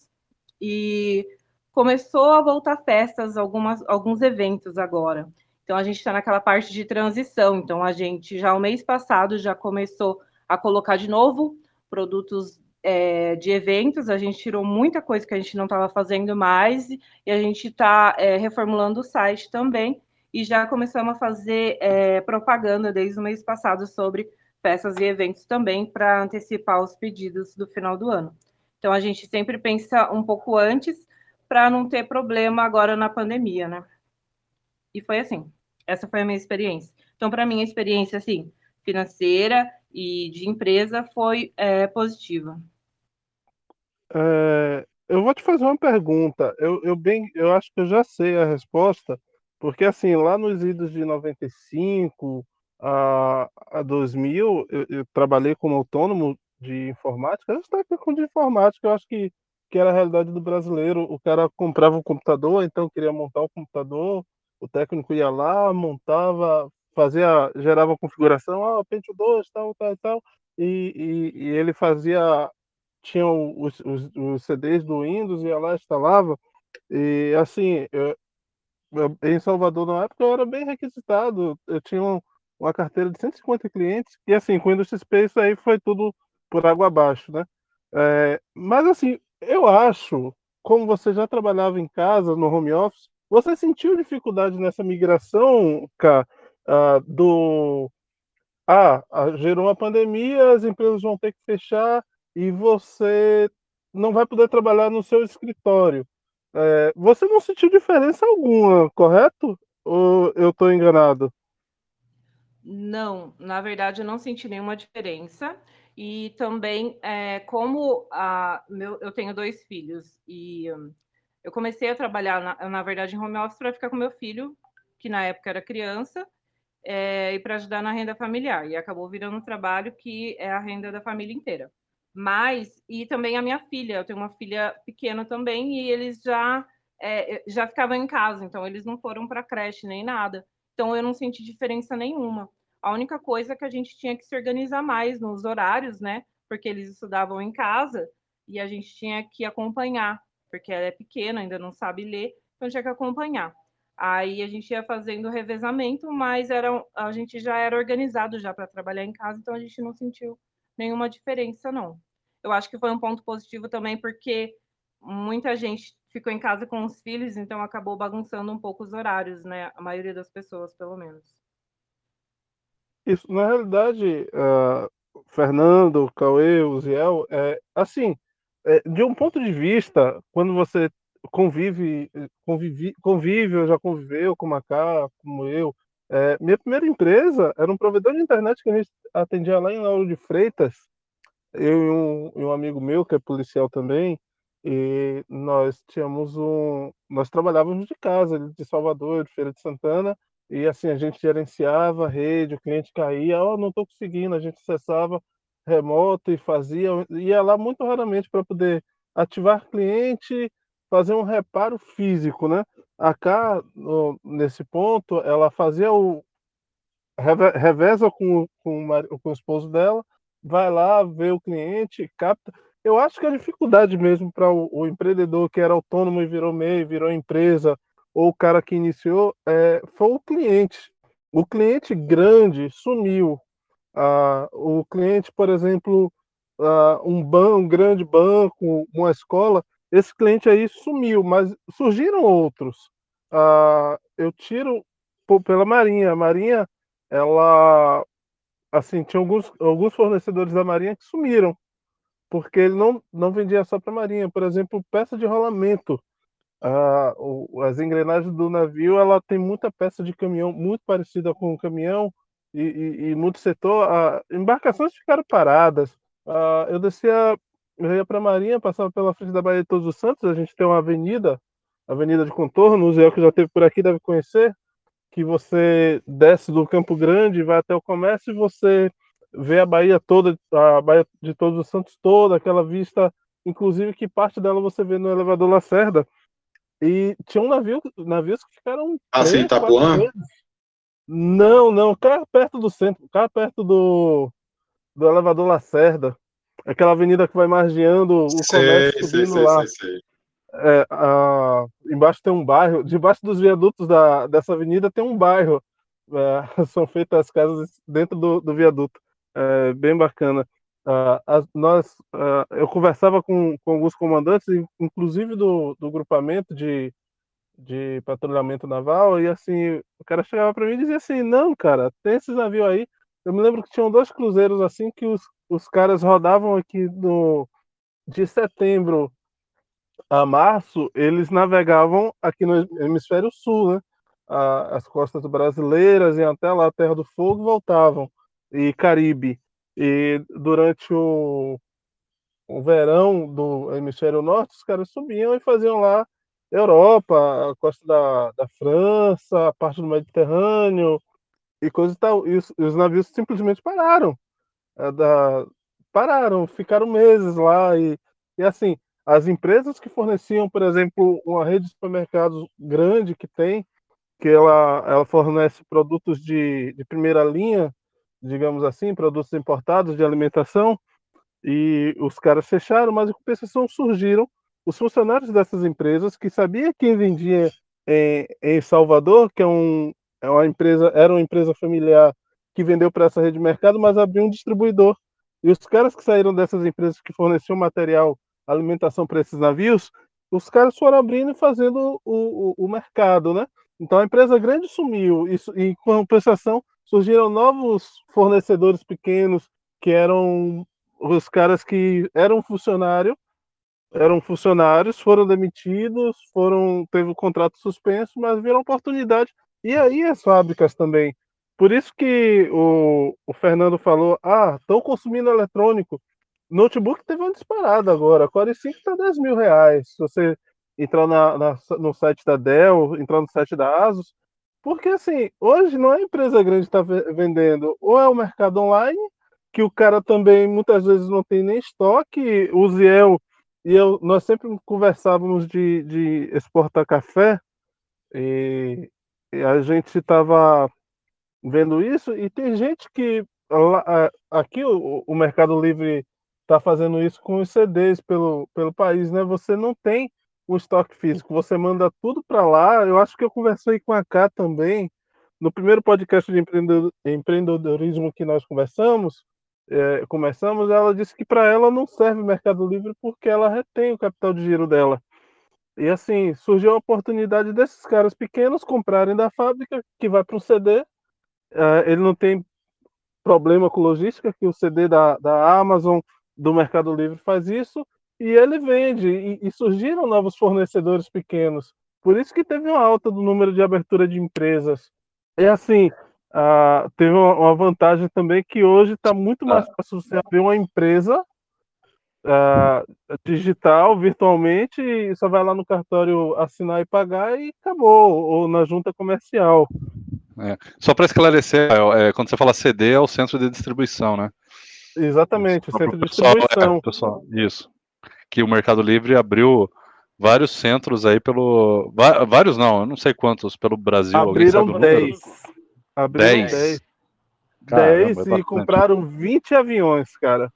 e começou a voltar festas, algumas, alguns eventos agora. Então a gente está naquela parte de transição. Então a gente já o mês passado já começou a colocar de novo produtos é, de eventos. A gente tirou muita coisa que a gente não estava fazendo mais e a gente está é, reformulando o site também e já começamos a fazer é, propaganda desde o mês passado sobre festas e eventos também para antecipar os pedidos do final do ano. Então a gente sempre pensa um pouco antes para não ter problema agora na pandemia, né? E foi assim. Essa foi a minha experiência. Então, para mim, a experiência assim, financeira e de empresa foi é, positiva. É, eu vou te fazer uma pergunta. Eu, eu, bem, eu acho que eu já sei a resposta, porque assim, lá nos idos de 95 a, a 2000, eu, eu trabalhei como autônomo de informática. Eu estava com de informática, eu acho que, que era a realidade do brasileiro. O cara comprava um computador, então queria montar o computador, o técnico ia lá, montava, fazia, gerava a configuração, ah, Pentium 2, tal, tal, tal, e, e, e ele fazia, tinha os, os, os, CDs do Windows, ia lá, instalava, e assim, eu, eu, em Salvador, na época, eu era bem requisitado, eu tinha um, uma carteira de 150 clientes, e assim, com o Windows XP isso aí foi tudo por água abaixo, né? É, mas assim, eu acho, como você já trabalhava em casa, no home office, você sentiu dificuldade nessa migração, cara, uh, do ah, gerou uma pandemia, as empresas vão ter que fechar e você não vai poder trabalhar no seu escritório. É, você não sentiu diferença alguma, correto? Ou eu estou enganado? Não, na verdade eu não senti nenhuma diferença. E também, é, como a, meu, eu tenho dois filhos e um, eu comecei a trabalhar, na, na verdade, em home office para ficar com meu filho, que na época era criança, é, e para ajudar na renda familiar. E acabou virando um trabalho que é a renda da família inteira. Mas, e também a minha filha, eu tenho uma filha pequena também, e eles já, é, já ficavam em casa, então eles não foram para creche nem nada. Então eu não senti diferença nenhuma. A única coisa que a gente tinha que se organizar mais nos horários, né? Porque eles estudavam em casa e a gente tinha que acompanhar, porque ela é pequena, ainda não sabe ler, então tinha que acompanhar. Aí a gente ia fazendo revezamento, mas era, a gente já era organizado já para trabalhar em casa, então a gente não sentiu nenhuma diferença, não. Eu acho que foi um ponto positivo também, porque muita gente ficou em casa com os filhos, então acabou bagunçando um pouco os horários, né? A maioria das pessoas, pelo menos. Isso, na realidade, uh, Fernando, Cauê, Uziel, é, assim, é, de um ponto de vista, quando você convive, convive, convive, já conviveu com Macá, como eu. É, minha primeira empresa era um provedor de internet que a gente atendia lá em Lauro de Freitas, eu e um, e um amigo meu, que é policial também, e nós tínhamos um. Nós trabalhávamos de casa, de Salvador, de Feira de Santana, e assim, a gente gerenciava a rede, o cliente caía, ó, oh, não estou conseguindo, a gente acessava remoto e fazia, ia lá muito raramente para poder ativar cliente fazer um reparo físico, né? A Cá, nesse ponto, ela fazia o. reveza com, com, o, com o esposo dela, vai lá, vê o cliente, capta. Eu acho que a dificuldade mesmo para o, o, empreendedor que era autônomo e virou MEI, virou empresa, ou o cara que iniciou, é, foi o cliente. O cliente grande sumiu. Ah, o cliente, por exemplo, ah, um, ban um grande banco, uma escola, esse cliente aí sumiu, mas surgiram outros. Ah, eu tiro pela Marinha. A Marinha, ela, assim, tinha alguns, alguns fornecedores da Marinha que sumiram, porque ele não, não vendia só para a Marinha. Por exemplo, peça de rolamento. Ah, o, as engrenagens do navio, ela tem muita peça de caminhão muito parecida com o caminhão e, e, e muito setor. Ah, embarcações ficaram paradas. Ah, eu descia eu ia para Marinha, passava pela frente da Baía de Todos os Santos, a gente tem uma avenida, avenida de contorno, o Zé que já teve por aqui deve conhecer, que você desce do Campo Grande, vai até o comércio e você vê a Bahia toda, a Baía de Todos os Santos toda, aquela vista, inclusive que parte dela você vê no elevador Lacerda. E tinha um navio, navios que ficaram. Ah, sim, Itapuã? Não, não, cá perto do centro, cá perto do, do elevador Lacerda aquela avenida que vai margeando o sei, comércio subindo sei, lá. Sei, é, a, embaixo tem um bairro, debaixo dos viadutos da, dessa avenida tem um bairro. É, são feitas as casas dentro do, do viaduto. É, bem bacana. Uh, nós, uh, eu conversava com, com alguns comandantes, inclusive do, do grupamento de, de patrulhamento naval, e assim, o cara chegava para mim e dizia assim: Não, cara, tem esses navios aí. Eu me lembro que tinham dois cruzeiros assim que os, os caras rodavam aqui no, de setembro a março, eles navegavam aqui no hemisfério sul, né? as costas brasileiras e até lá a Terra do Fogo voltavam e Caribe. E durante o o verão do hemisfério norte, os caras subiam e faziam lá Europa, a costa da, da França, a parte do Mediterrâneo e coisa e tal. E os, os navios simplesmente pararam. É, da, pararam, ficaram meses lá e, e assim, as empresas que forneciam, por exemplo, uma rede de supermercados grande que tem, que ela, ela fornece produtos de, de primeira linha, digamos assim, produtos importados de alimentação, e os caras fecharam, mas em compensação surgiram os funcionários dessas empresas que sabia quem vendia em, em Salvador, que é, um, é uma empresa, era uma empresa familiar que vendeu para essa rede de mercado, mas abriu um distribuidor. E os caras que saíram dessas empresas que forneciam material, alimentação para esses navios, os caras foram abrindo e fazendo o, o, o mercado, né? Então a empresa grande sumiu e, e com compensação surgiram novos fornecedores pequenos que eram os caras que eram funcionário eram funcionários, foram demitidos, foram teve o contrato suspenso, mas viram oportunidade. E aí as fábricas também. Por isso que o, o Fernando falou, ah, estão consumindo eletrônico. Notebook teve uma disparada agora, Core 5 está 10 mil reais. Se você entrar na, na, no site da Dell, entrar no site da Asus, porque assim, hoje não é a empresa grande que está vendendo, ou é o mercado online, que o cara também muitas vezes não tem nem estoque, o Ziel e eu, nós sempre conversávamos de, de exportar café. E, e a gente estava vendo isso. E tem gente que lá, aqui o, o Mercado Livre está fazendo isso com os CDs pelo, pelo país, né? Você não tem um estoque físico, você manda tudo para lá. Eu acho que eu conversei com a Cá também no primeiro podcast de empreendedorismo que nós conversamos é, começamos, ela disse que para ela não serve o Mercado Livre porque ela retém o capital de giro dela. E assim, surgiu a oportunidade desses caras pequenos comprarem da fábrica, que vai para um CD. É, ele não tem problema com logística, que o CD da, da Amazon, do Mercado Livre faz isso, e ele vende. E, e surgiram novos fornecedores pequenos. Por isso que teve uma alta do número de abertura de empresas. E assim, Uh, teve uma, uma, vantagem também que hoje está muito mais ah. fácil você abrir uma empresa uh, digital, virtualmente, e só vai lá no cartório assinar e pagar e acabou, ou na junta comercial. É. Só para esclarecer, é, quando você fala CD, é o centro de distribuição, né? Exatamente, o centro de distribuição. É, pessoal, isso. Que o Mercado Livre abriu vários centros aí pelo. Vários não, eu não sei quantos pelo Brasil. Abriram 10. Abriram 10. 10, e compraram 20 aviões, cara.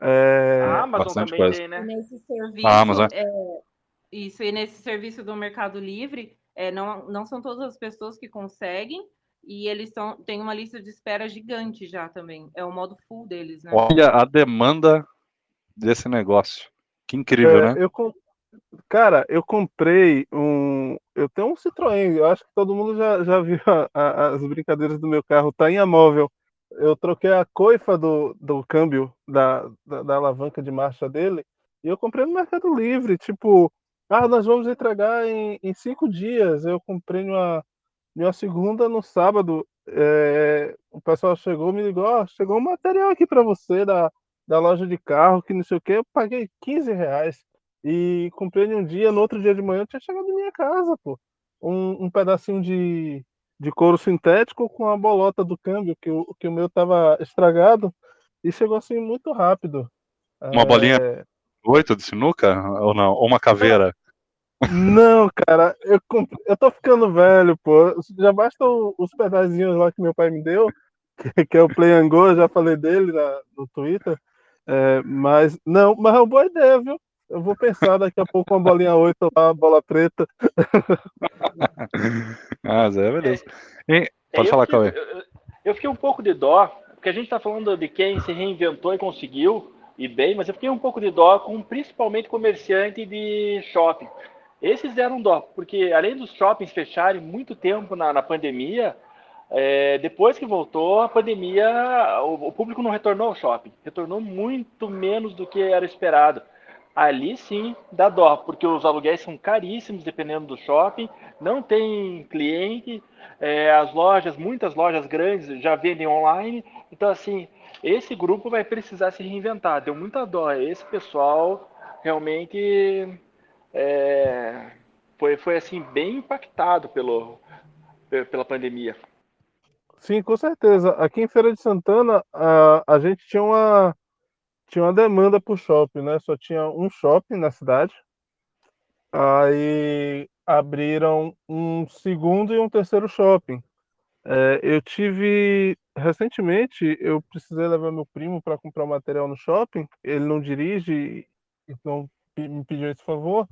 É... A Amazon Bastante também coisa. tem, né? Nesse serviço, a Amazon. É, isso, e nesse serviço do Mercado Livre, é, não, não são todas as pessoas que conseguem, e eles são, têm uma lista de espera gigante já também. É o modo full deles, né? Olha a demanda desse negócio. Que incrível, é, né? Eu, Cara, eu comprei um. Eu tenho um Citroën, eu acho que todo mundo já, já viu a, a, as brincadeiras do meu carro, tá em amóvel. Eu troquei a coifa do, do câmbio da, da, da alavanca de marcha dele e eu comprei no Mercado Livre. Tipo, ah, nós vamos entregar em, em cinco dias. Eu comprei numa, numa segunda no sábado. É, o pessoal chegou, me ligou: oh, chegou um material aqui para você da, da loja de carro, que não sei o que. Eu paguei 15 reais. E comprei ele um dia, no outro dia de manhã tinha chegado em minha casa, pô. Um, um pedacinho de, de couro sintético com a bolota do câmbio, que o, que o meu tava estragado, e chegou assim muito rápido. Uma é... bolinha oito de sinuca? Ou não? Ou uma caveira? Não, cara, eu, comp... eu tô ficando velho, pô. Já basta os pedazinhos lá que meu pai me deu, que, que é o Play and Go, eu já falei dele na, no Twitter. É, mas não, mas é uma boa ideia, viu? Eu vou pensar daqui a pouco uma bolinha 8 lá, bola preta. ah, Zé, beleza. E, pode eu falar, Cauê. Eu, eu, fiquei um pouco de dó, porque a gente está falando de quem se reinventou e conseguiu, e bem, mas eu fiquei um pouco de dó com principalmente comerciante de shopping. Esses deram dó, porque além dos shoppings fecharem muito tempo na, na pandemia, é, depois que voltou a pandemia, o, o público não retornou ao shopping, retornou muito menos do que era esperado. ali sim dá dó, porque os aluguéis são caríssimos dependendo do shopping, não tem cliente, é, as lojas, muitas lojas grandes já vendem online, então assim, esse grupo vai precisar se reinventar, deu muita dó, esse pessoal realmente é, foi, foi assim bem impactado pelo, pela pandemia. Sim, com certeza. Aqui em Feira de Santana, a, a gente tinha uma, tinha uma demanda por shopping, né? Só tinha um shopping na cidade. Aí abriram um segundo e um terceiro shopping. É, eu tive recentemente, eu precisei levar meu primo para comprar material no shopping. Ele não dirige, então me pediu esse favor.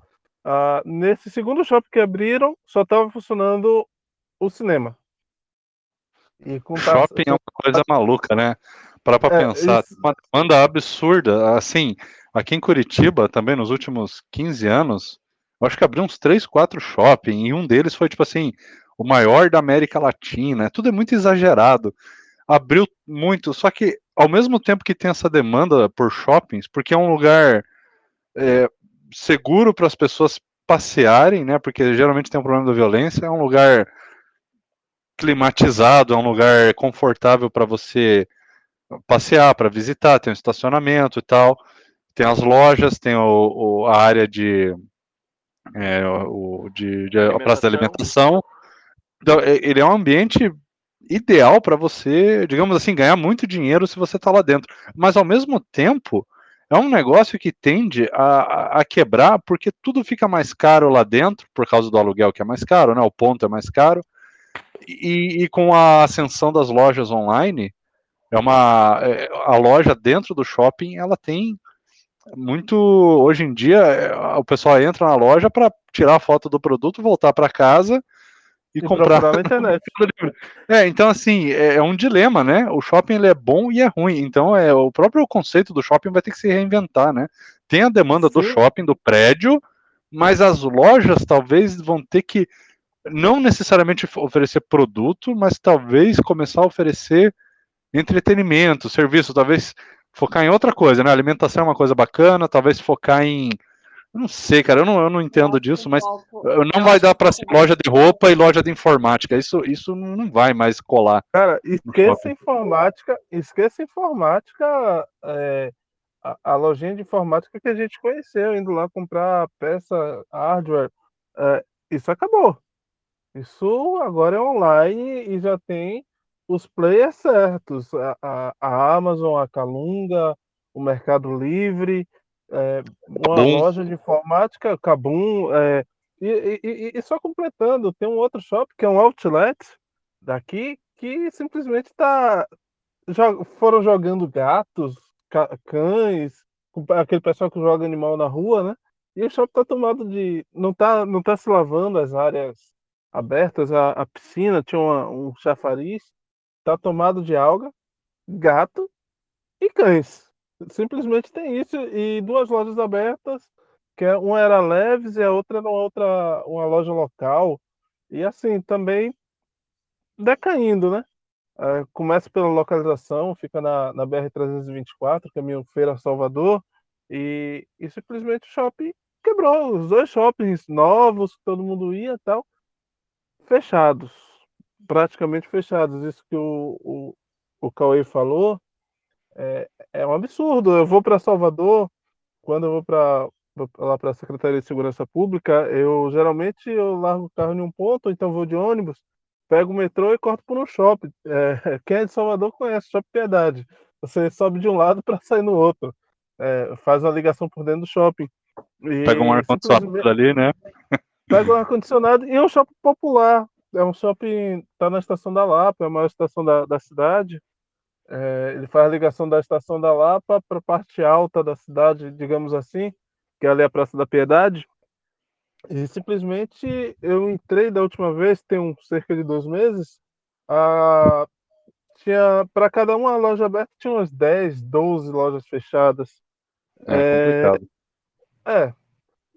Ah, nesse segundo shopping que abriram, só estava funcionando o cinema. E com shopping é uma coisa maluca, né? Para pra é, pensar, isso... uma demanda absurda. Assim, aqui em Curitiba, também nos últimos 15 anos, eu acho que abriu uns 3, 4 shopping, e um deles foi, tipo assim, o maior da América Latina. Tudo é muito exagerado. Abriu muito, só que ao mesmo tempo que tem essa demanda por shoppings, porque é um lugar é, seguro para as pessoas passearem, né? Porque geralmente tem um problema da violência, é um lugar climatizado, é um lugar confortável para você passear, para visitar, tem um estacionamento e tal, tem as lojas, tem o, o a área de, é, o, de, de a praça da alimentação. Então, ele é um ambiente ideal para você, digamos assim, ganhar muito dinheiro se você está lá dentro. Mas ao mesmo tempo, é um negócio que tende a, a, quebrar porque tudo fica mais caro lá dentro, por causa do aluguel que é mais caro, né? O ponto é mais caro. E, e com a ascensão das lojas online, é uma é, a loja dentro do shopping, ela tem muito hoje em dia é, o pessoal entra na loja para tirar a foto do produto, voltar para casa e, e comprar na internet. é, então assim, é, é, um dilema, né? O shopping ele é bom e é ruim. Então é o próprio conceito do shopping vai ter que se reinventar, né? Tem a demanda Sim. do shopping, do prédio, mas as lojas talvez vão ter que não necessariamente oferecer produto, mas talvez começar a oferecer entretenimento, serviço, talvez focar em outra coisa, né? Alimentação é uma coisa bacana, talvez focar em. não sei, cara, eu não, eu não entendo disso, mas não vai dar para ser loja de roupa e loja de informática. Isso, isso não vai mais colar. Cara, esqueça informática, esqueça informática. É, a, a, lojinha de informática que a gente conheceu, indo lá comprar peça, hardware, é, isso acabou. Isso agora é online e já tem os players certos, a, a, a Amazon, a Calunga, o Mercado Livre, é, uma loja de informática, Kabum, é, e, e, e, só completando, tem um outro shopping que é um outlet daqui que simplesmente está foram jogando gatos, cães, aquele pessoal que joga animal na rua, né? E o shopping está tomado de. não está não tá se lavando as áreas abertas, a, a piscina tinha uma, um chafariz, está tomado de alga, gato e cães. Simplesmente tem isso e duas lojas abertas, que é, uma era Leves e a outra era uma outra uma loja local. E assim, também decaindo, né? É, começa pela localização, fica na, na BR-324, caminho Feira Salvador, e, e simplesmente o shopping quebrou. Os dois shoppings novos, que todo mundo ia e tal, fechados praticamente fechados. Isso que o, o, o Cauê falou é, é um absurdo. Eu vou para Salvador, quando eu vou para lá para a Secretaria de Segurança Pública, eu geralmente eu largo o carro em um ponto, então vou de ônibus, pego o metrô e corto por um shopping. É, quem é de Salvador conhece Shopping Piedade. Você sobe de um lado para sair no outro. É, faz uma ligação por dentro do shopping. E pega um ar-condicionado ali, né? Pega um ar-condicionado e é um shopping popular é um shopping, está na estação da Lapa, é a maior estação da, da cidade. É, ele faz a ligação da estação da Lapa para a parte alta da cidade, digamos assim, que é ali a Praça da Piedade. E simplesmente eu entrei da última vez, tem um, cerca de dois meses, a, tinha para cada uma loja aberta tinha umas 10, 12 lojas fechadas. É, é, é.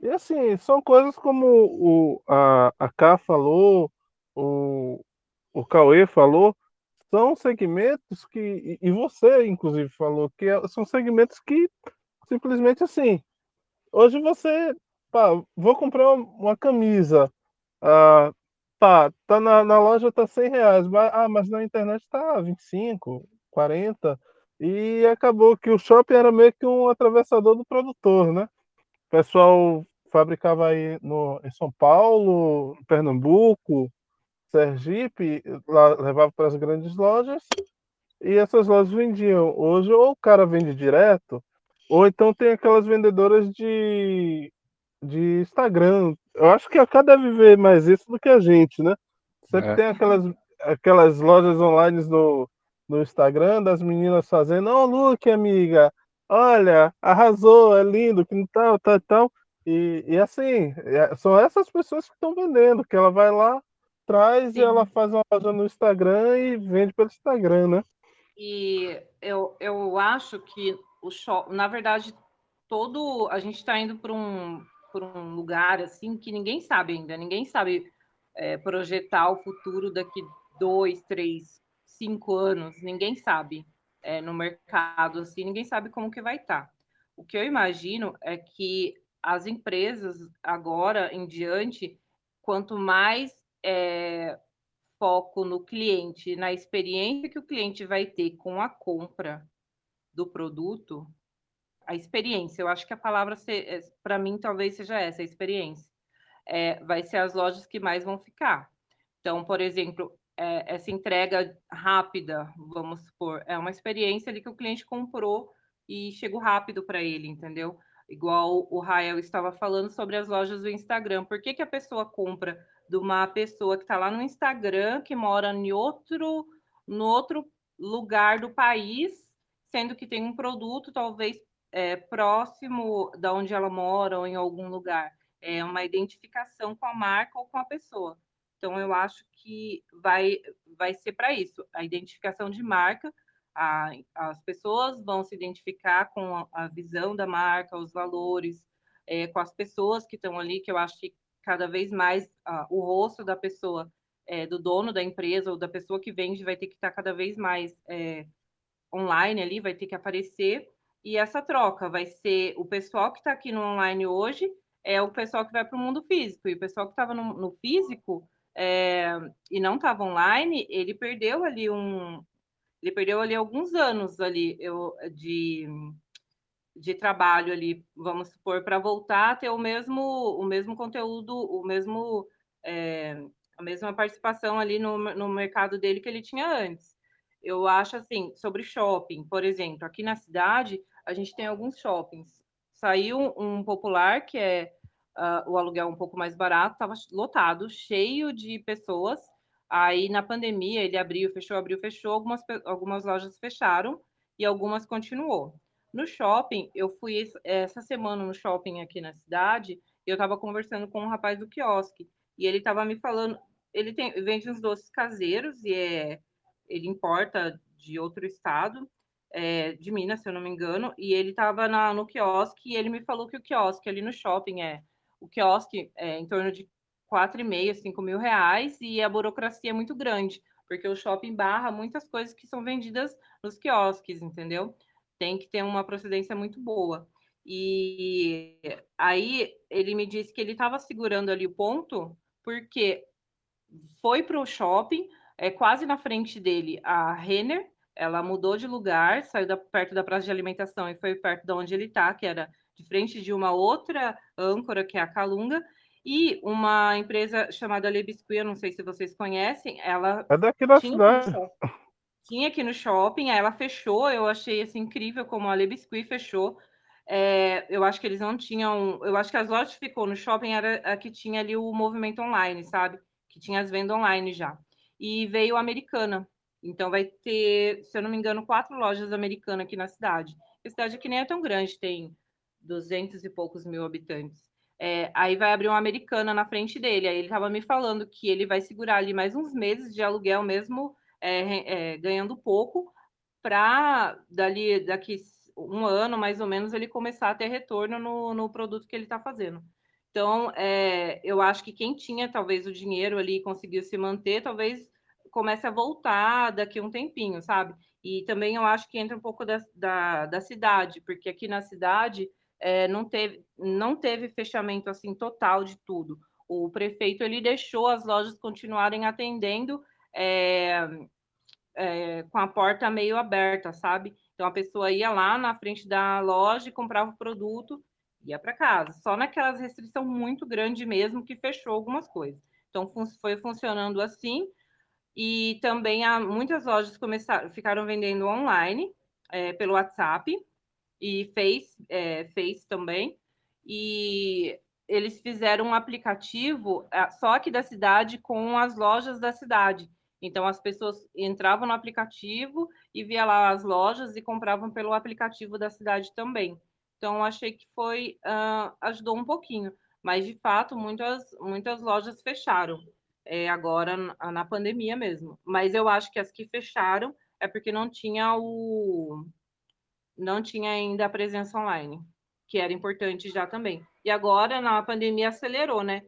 E assim, são coisas como o, a, a K falou, o, o Cauê falou, são segmentos que, e você inclusive falou, que é, são segmentos que simplesmente assim, hoje você, pá, vou comprar uma camisa, ah, tá, tá na, na loja tá 100 reais, mas, ah, mas na internet tá 25, 40, e acabou que o shopping era meio que um atravessador do produtor, né? O pessoal fabricava aí no, em São Paulo, Pernambuco, Sergipe, lá, levava para as grandes lojas e essas lojas vendiam. Hoje, ou o cara vende direto, ou então tem aquelas vendedoras de, de Instagram. Eu acho que a cada deve ver mais isso do que a gente, né? Sempre é. tem aquelas, aquelas lojas online no, no Instagram das meninas fazendo, oh, look, amiga, olha, arrasou, é lindo, que tal, tal, tal. E, e assim, é, são essas pessoas que estão vendendo, que ela vai lá, traz Sim. e ela faz uma loja no Instagram e vende pelo Instagram, né? E eu, eu acho que o shopping, na verdade, todo a gente está indo para um, um lugar assim que ninguém sabe ainda, ninguém sabe é, projetar o futuro daqui dois, três, cinco anos, ninguém sabe é, no mercado assim, ninguém sabe como que vai estar. Tá. O que eu imagino é que as empresas agora em diante, quanto mais é, foco no cliente, na experiência que o cliente vai ter com a compra do produto, a experiência, eu acho que a palavra é, para mim talvez seja essa, a experiência. É, vai ser as lojas que mais vão ficar. Então, por exemplo, é, essa entrega rápida, vamos supor, é uma experiência ali que o cliente comprou e chegou rápido para ele, entendeu? Igual o Rael estava falando sobre as lojas do Instagram. Por que, que a pessoa compra de uma pessoa que está lá no Instagram, que mora em outro, no outro lugar do país, sendo que tem um produto talvez é, próximo da onde ela mora ou em algum lugar. É uma identificação com a marca ou com a pessoa. Então, eu acho que vai, vai ser para isso, a identificação de marca. A, as pessoas vão se identificar com a, a visão da marca, os valores, é, com as pessoas que estão ali, que eu acho que cada vez mais uh, o rosto da pessoa, é, do dono da empresa ou da pessoa que vende, vai ter que estar cada vez mais é, online ali, vai ter que aparecer. E essa troca vai ser o pessoal que está aqui no online hoje, é o pessoal que vai para o mundo físico. E o pessoal que estava no, no, físico é, e não estava online, ele perdeu ali um. Ele perdeu ali alguns anos ali eu, de, de trabalho ali, vamos supor, para voltar a ter o mesmo, o mesmo conteúdo, o mesmo, é, a mesma participação ali no, no mercado dele que ele tinha antes. Eu acho assim, sobre shopping, por exemplo, aqui na cidade, a gente tem alguns shoppings. Saiu um popular, que é uh, o aluguel um pouco mais barato, estava lotado, cheio de pessoas. Aí, na pandemia, ele abriu, fechou, abriu, fechou. Algumas, algumas lojas fecharam e algumas continuou. No shopping, eu fui essa semana no shopping aqui na cidade, eu estava conversando com um rapaz do quiosque, e ele estava me falando, ele tem, vende uns doces caseiros, e é, ele importa de outro estado, é, de Minas, se eu não me engano, e ele estava no quiosque, e ele me falou que o quiosque ali no shopping é, o quiosque é em torno de 4,5, 5 mil reais, e a burocracia é muito grande, porque o shopping barra muitas coisas que são vendidas nos quiosques, entendeu? tem que ter uma procedência muito boa. E aí ele me disse que ele estava segurando ali o ponto, porque foi para o shopping, é quase na frente dele a Renner, ela mudou de lugar, saiu da, perto da praça de alimentação e foi perto de onde ele está, que era de frente de uma outra âncora, que é a Calunga, e uma empresa chamada Le Biscuit, eu não sei se vocês conhecem, ela... É daqui da cidade tinha aqui no shopping, aí ela fechou. Eu achei assim incrível como a Le Biscuit fechou. É, eu acho que eles não tinham. Eu acho que as lojas que ficou no shopping era a que tinha ali o movimento online, sabe? Que tinha as vendas online já. E veio a Americana. Então vai ter, se eu não me engano, quatro lojas americanas aqui na cidade. A cidade aqui nem é tão grande, tem duzentos e poucos mil habitantes. É, aí vai abrir uma americana na frente dele. Aí ele estava me falando que ele vai segurar ali mais uns meses de aluguel mesmo é, é, ganhando pouco, para dali daqui um ano mais ou menos ele começar a ter retorno no, no produto que ele está fazendo. Então, é, eu acho que quem tinha talvez o dinheiro ali e conseguiu se manter, talvez comece a voltar daqui um tempinho, sabe? E também eu acho que entra um pouco da, da, da cidade, porque aqui na cidade é, não, teve, não teve fechamento assim total de tudo. O prefeito ele deixou as lojas continuarem atendendo é, é, com a porta meio aberta, sabe? Então a pessoa ia lá na frente da loja comprava o produto, ia para casa. Só naquelas restrição muito grande mesmo que fechou algumas coisas. Então foi funcionando assim. E também há, muitas lojas começaram, ficaram vendendo online é, pelo WhatsApp e Face, é, também. E eles fizeram um aplicativo é, só aqui da cidade com as lojas da cidade. Então as pessoas entravam no aplicativo e via lá as lojas e compravam pelo aplicativo da cidade também. Então achei que foi uh, ajudou um pouquinho, mas de fato muitas muitas lojas fecharam é, agora na pandemia mesmo. Mas eu acho que as que fecharam é porque não tinha o não tinha ainda a presença online, que era importante já também. E agora na pandemia acelerou, né?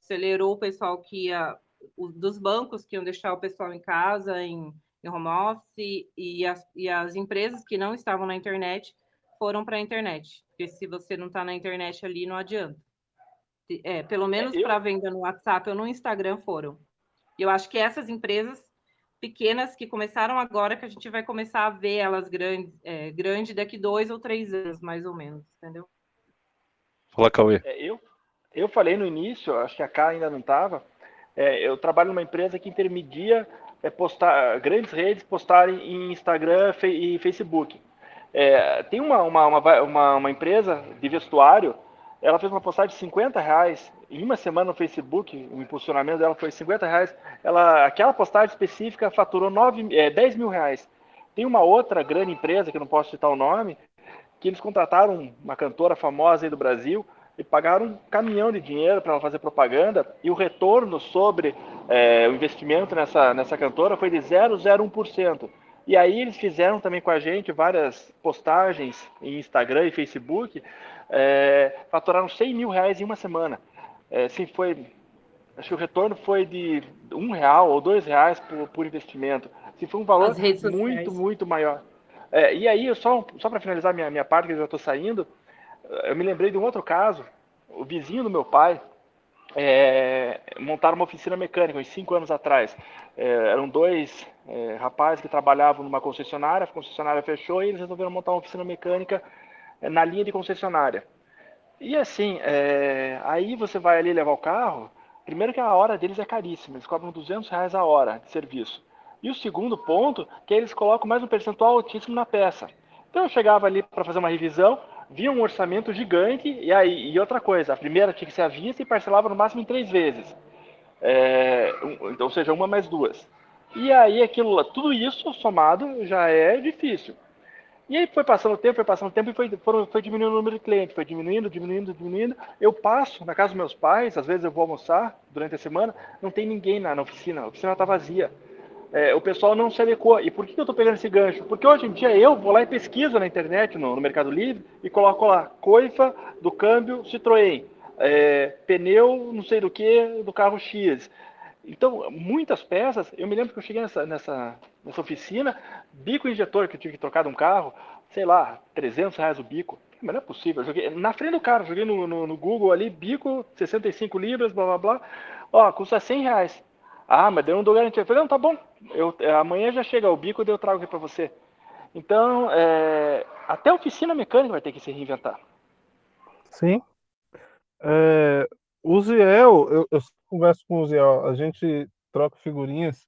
Acelerou o pessoal que ia dos bancos que iam deixar o pessoal em casa, em, em home office, e as, e as empresas que não estavam na internet foram para a internet. Porque se você não está na internet ali, não adianta. É, pelo menos é, eu... para venda no WhatsApp ou no Instagram foram. E eu acho que essas empresas pequenas que começaram agora, que a gente vai começar a ver elas grandes, é, grande daqui dois ou três anos, mais ou menos, entendeu? Fala, Cauê. É, eu, eu falei no início, acho que a Cá ainda não estava, é, eu trabalho numa empresa que intermedia é, postar, grandes redes postarem em Instagram e Facebook. É, tem uma, uma, uma, uma, empresa de vestuário, ela fez uma postagem de 50 reais em uma semana no Facebook, o impulsionamento dela foi 50 reais. Ela, aquela postagem específica faturou 9, é, 10 mil reais. Tem uma outra grande empresa, que eu não posso citar o nome, que eles contrataram uma cantora famosa aí do Brasil, e pagaram um caminhão de dinheiro para ela fazer propaganda e o retorno sobre é, o investimento nessa, nessa cantora foi de 0,01%. E aí eles fizeram também com a gente várias postagens em Instagram e Facebook, é, faturaram 100 mil reais em uma semana. É, assim, foi, acho que o retorno foi de um real ou dois reais por, por investimento. Assim, foi um valor muito, muito maior. É, e aí, só, só para finalizar minha, minha parte, que eu já estou saindo, eu me lembrei de um outro caso. O vizinho do meu pai é, montaram uma oficina mecânica uns cinco anos atrás. É, eram dois é, rapazes que trabalhavam numa concessionária, a concessionária fechou e eles resolveram montar uma oficina mecânica é, na linha de concessionária. E assim, é, aí você vai ali levar o carro, primeiro que a hora deles é caríssima, eles cobram 200 reais a hora de serviço. E o segundo ponto, que eles colocam mais um percentual altíssimo na peça. Então eu chegava ali para fazer uma revisão, via um orçamento gigante e aí e outra coisa, a primeira tinha que ser à vista e parcelava no máximo em três vezes, é, então, seja, uma mais duas. E aí aquilo, tudo isso somado já é difícil. E aí foi passando o tempo, foi passando o tempo e foi, foi, foi diminuindo o número de clientes, foi diminuindo, diminuindo, diminuindo. Eu passo na casa dos meus pais, às vezes eu vou almoçar durante a semana, não tem ninguém na, na oficina, a oficina está vazia é, o pessoal não se adequou. E por que eu estou pegando esse gancho? Porque hoje em dia eu vou lá e pesquiso na internet, no, no Mercado Livre, e coloco lá coifa do câmbio Citroën, é, pneu não sei do que do carro X. Então, muitas peças, eu me lembro que eu cheguei nessa, nessa, nessa oficina, bico injetor que eu tive que trocar de um carro, sei lá, 300 reais o bico. Mas não é possível. Eu joguei na frente do carro, joguei no, no, no Google ali, bico, 65 libras, blá blá blá. Ó, custa 100 reais. Ah, mas eu não dou garantia. Eu falei, não, tá bom. Eu, é, amanhã já chega o bico e eu trago aqui para você. Então, é, até a oficina mecânica vai ter que se reinventar. Sim. É, o Ziel, eu, eu converso com o Ziel, a gente troca figurinhas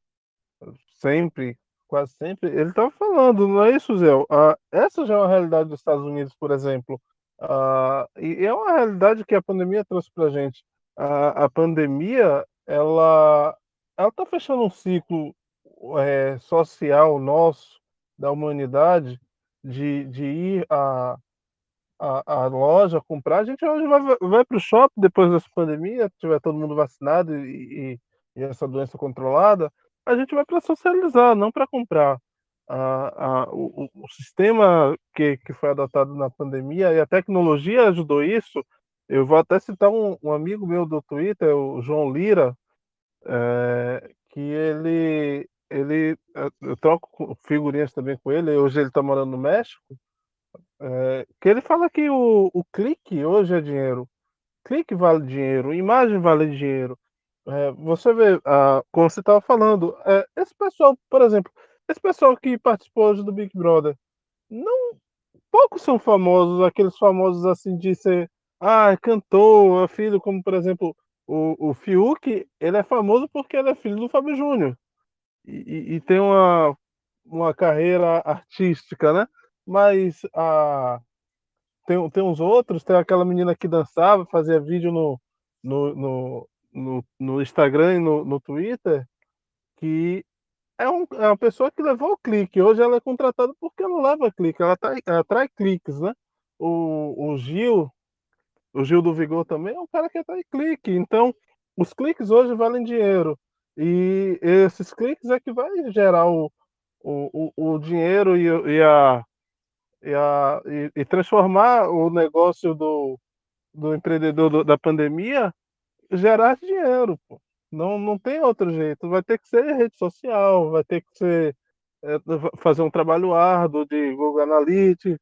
sempre, quase sempre. Ele estava falando, não é isso, Ziel? Ah, essa já é uma realidade dos Estados Unidos, por exemplo. Ah, e é uma realidade que a pandemia trouxe para a gente. A pandemia, ela ela está fechando um ciclo é, social nosso, da humanidade, de, de ir à, à, à loja comprar. A gente hoje vai, vai para o shopping depois dessa pandemia, tiver todo mundo vacinado e, e, e essa doença controlada, a gente vai para socializar, não para comprar. A, a, o, o, sistema que, que foi adotado na pandemia e a tecnologia ajudou isso. Eu vou até citar um, um amigo meu do Twitter, o João Lira, é, que ele, ele, eu troco figurinhas também com ele. Hoje ele está morando no México, É, que ele fala que o, o clique hoje é dinheiro. Clique vale dinheiro, imagem vale dinheiro. É, você vê, ah, como você estava falando, é, esse pessoal, por exemplo, esse pessoal que participou hoje do Big Brother, não poucos são famosos, aqueles famosos assim de ser, ah, é cantor, é filho, como por exemplo o, o Fiuk, ele é famoso porque ele é filho do Fábio Júnior e, e, tem uma, uma carreira artística, né? Mas a, tem, tem uns outros, tem aquela menina que dançava, fazia vídeo no, no, no, no, no Instagram e no, no Twitter, que é, um, é uma pessoa que levou o clique. Hoje ela é contratada porque ela leva clique, ela, tá, ela atrai cliques, né? O, o Gil, o Gil do Vigor também é um cara que atrai clique. Então, os cliques hoje valem dinheiro. E esses cliques é que vai gerar o, o, o, dinheiro e, e, a, e, a, e, e, transformar o negócio do, do empreendedor do, da pandemia gerar dinheiro. Pô. Não, não tem outro jeito. Vai ter que ser rede social, vai ter que ser é, fazer um trabalho árduo de Google Analytics,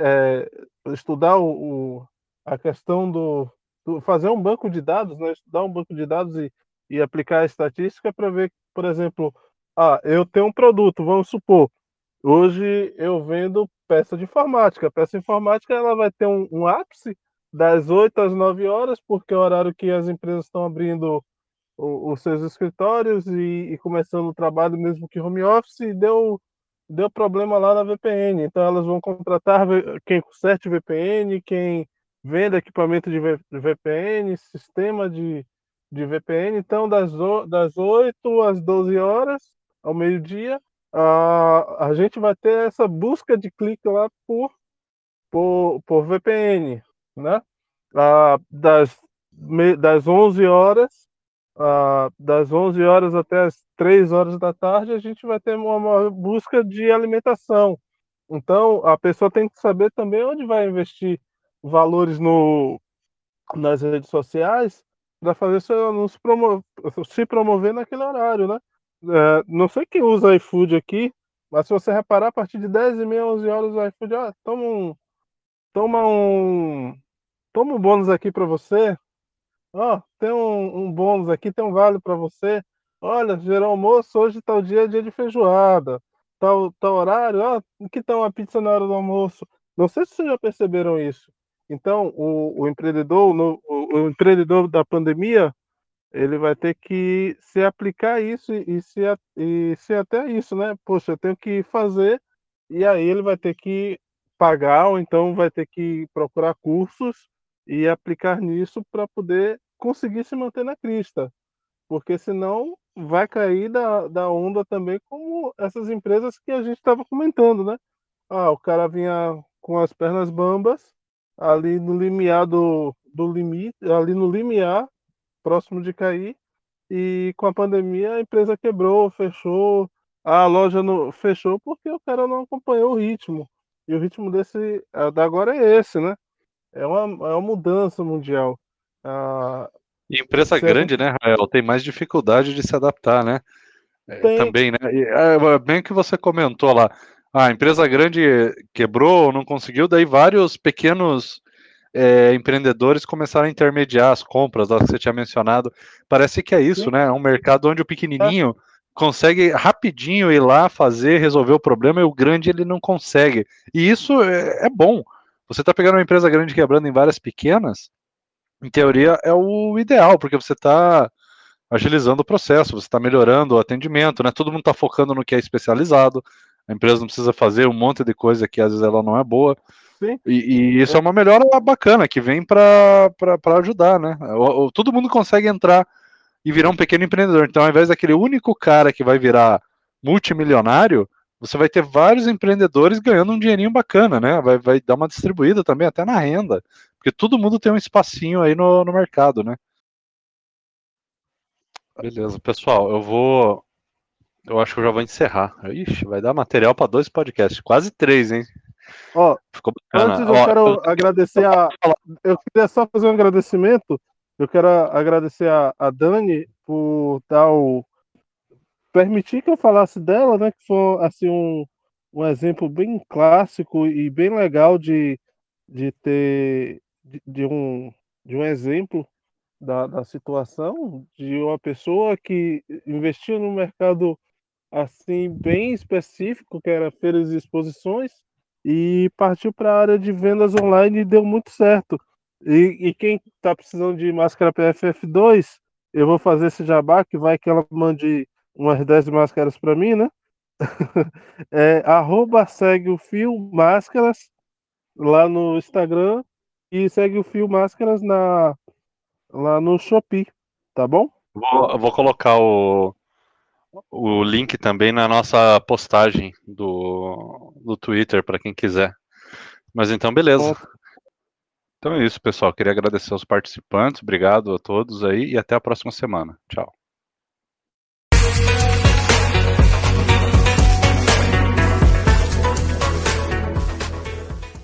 é, estudar o, o, a questão do, do, fazer um banco de dados, né? estudar um banco de dados e, e aplicar a estatística para ver, por exemplo, ah, eu tenho um produto, vamos supor, hoje eu vendo peça de informática. A peça informática ela vai ter um, um ápice das 8 às 9 horas, porque é o horário que as empresas estão abrindo os seus escritórios e, e, começando o trabalho mesmo que home office e deu deu problema lá na VPN. Então elas vão contratar quem conserte VPN, quem vende equipamento de VPN, sistema de, de VPN. Então das, das 8 às 12 horas, ao meio-dia, a, a gente vai ter essa busca de clique lá por, por, por VPN, né? Ah, das, das 11 horas ah, das 11 horas até as 3 horas da tarde, a gente vai ter uma, uma busca de alimentação. Então, a pessoa tem que saber também onde vai investir valores no, nas redes sociais para fazer seu anúncio promo se promover naquele horário, né? É, não sei quem usa iFood aqui, mas se você reparar, a partir de 10 e meia, 11 horas, o iFood, ó, toma um, toma um, toma um bônus aqui para você, Ó, tem um, um bônus aqui, tem um vale para você. Olha, gerou almoço, hoje tal dia é dia de feijoada. Tal, tal horário, ó, que tal uma pizza na hora do almoço? Não sei se vocês já perceberam isso. Então, o, o empreendedor, no, o, o, empreendedor da pandemia, ele vai ter que se aplicar isso e, se, e se até isso, né? Poxa, eu tenho que fazer, e aí ele vai ter que pagar, ou então vai ter que procurar cursos e aplicar nisso para poder conseguir se manter na crista, porque senão vai cair da, da onda também como essas empresas que a gente estava comentando, né? Ah, o cara vinha com as pernas bambas ali no limiar do, do limite, ali no limiar, próximo de cair, e com a pandemia a empresa quebrou, fechou, a loja não, fechou porque o cara não acompanhou o ritmo. E o ritmo desse da agora é esse, né? É uma, é uma mudança mundial. Ah, e empresa grande, né, Rael, tem mais dificuldade de se adaptar, né? É, também, né? E, é, bem que você comentou lá, a empresa grande quebrou, não conseguiu, daí vários pequenos é, empreendedores começaram a intermediar as compras, lá que você tinha mencionado. Parece que é isso, Sim. né? É um mercado onde o pequenininho consegue rapidinho ir lá fazer, resolver o problema e o grande ele não consegue. E isso é, é bom. Você está pegando uma empresa grande quebrando em várias pequenas, em teoria, é o ideal, porque você está agilizando o processo, você está melhorando o atendimento, né? Todo mundo está focando no que é especializado, a empresa não precisa fazer um monte de coisa que às vezes ela não é boa. Sim. E, e isso é. é uma melhora bacana que vem para ajudar, né? O, o, todo mundo consegue entrar e virar um pequeno empreendedor. Então, ao invés daquele único cara que vai virar multimilionário, você vai ter vários empreendedores ganhando um dinheirinho bacana, né? Vai, vai dar uma distribuída também, até na renda. Porque todo mundo tem um espacinho aí no, no mercado, né? Beleza, pessoal, eu vou. Eu acho que eu já vou encerrar. Ixi, vai dar material para dois podcasts, quase três, hein? Ó, Ficou bacana. antes eu Ó, quero eu... agradecer a. Eu queria só fazer um agradecimento. Eu quero agradecer a, a Dani por dar o permitir que eu falasse dela, né? Que foi assim um, um exemplo bem clássico e bem legal de, de ter de, de um, de um exemplo da, da situação de uma pessoa que investiu no mercado assim bem específico, que era feiras e exposições, e partiu para a área de vendas online e deu muito certo. E, e quem está precisando de máscara PFF2, eu vou fazer esse jabá, que vai que ela mande umas 10 máscaras para mim, né? é, arroba segue o fio máscaras lá no Instagram e segue o fio máscaras na, lá no Shopee, tá bom? Vou, vou colocar o, o link também na nossa postagem do, do Twitter para quem quiser. Mas então, beleza. Então é isso, pessoal. Queria agradecer aos participantes. Obrigado a todos aí e até a próxima semana. Tchau.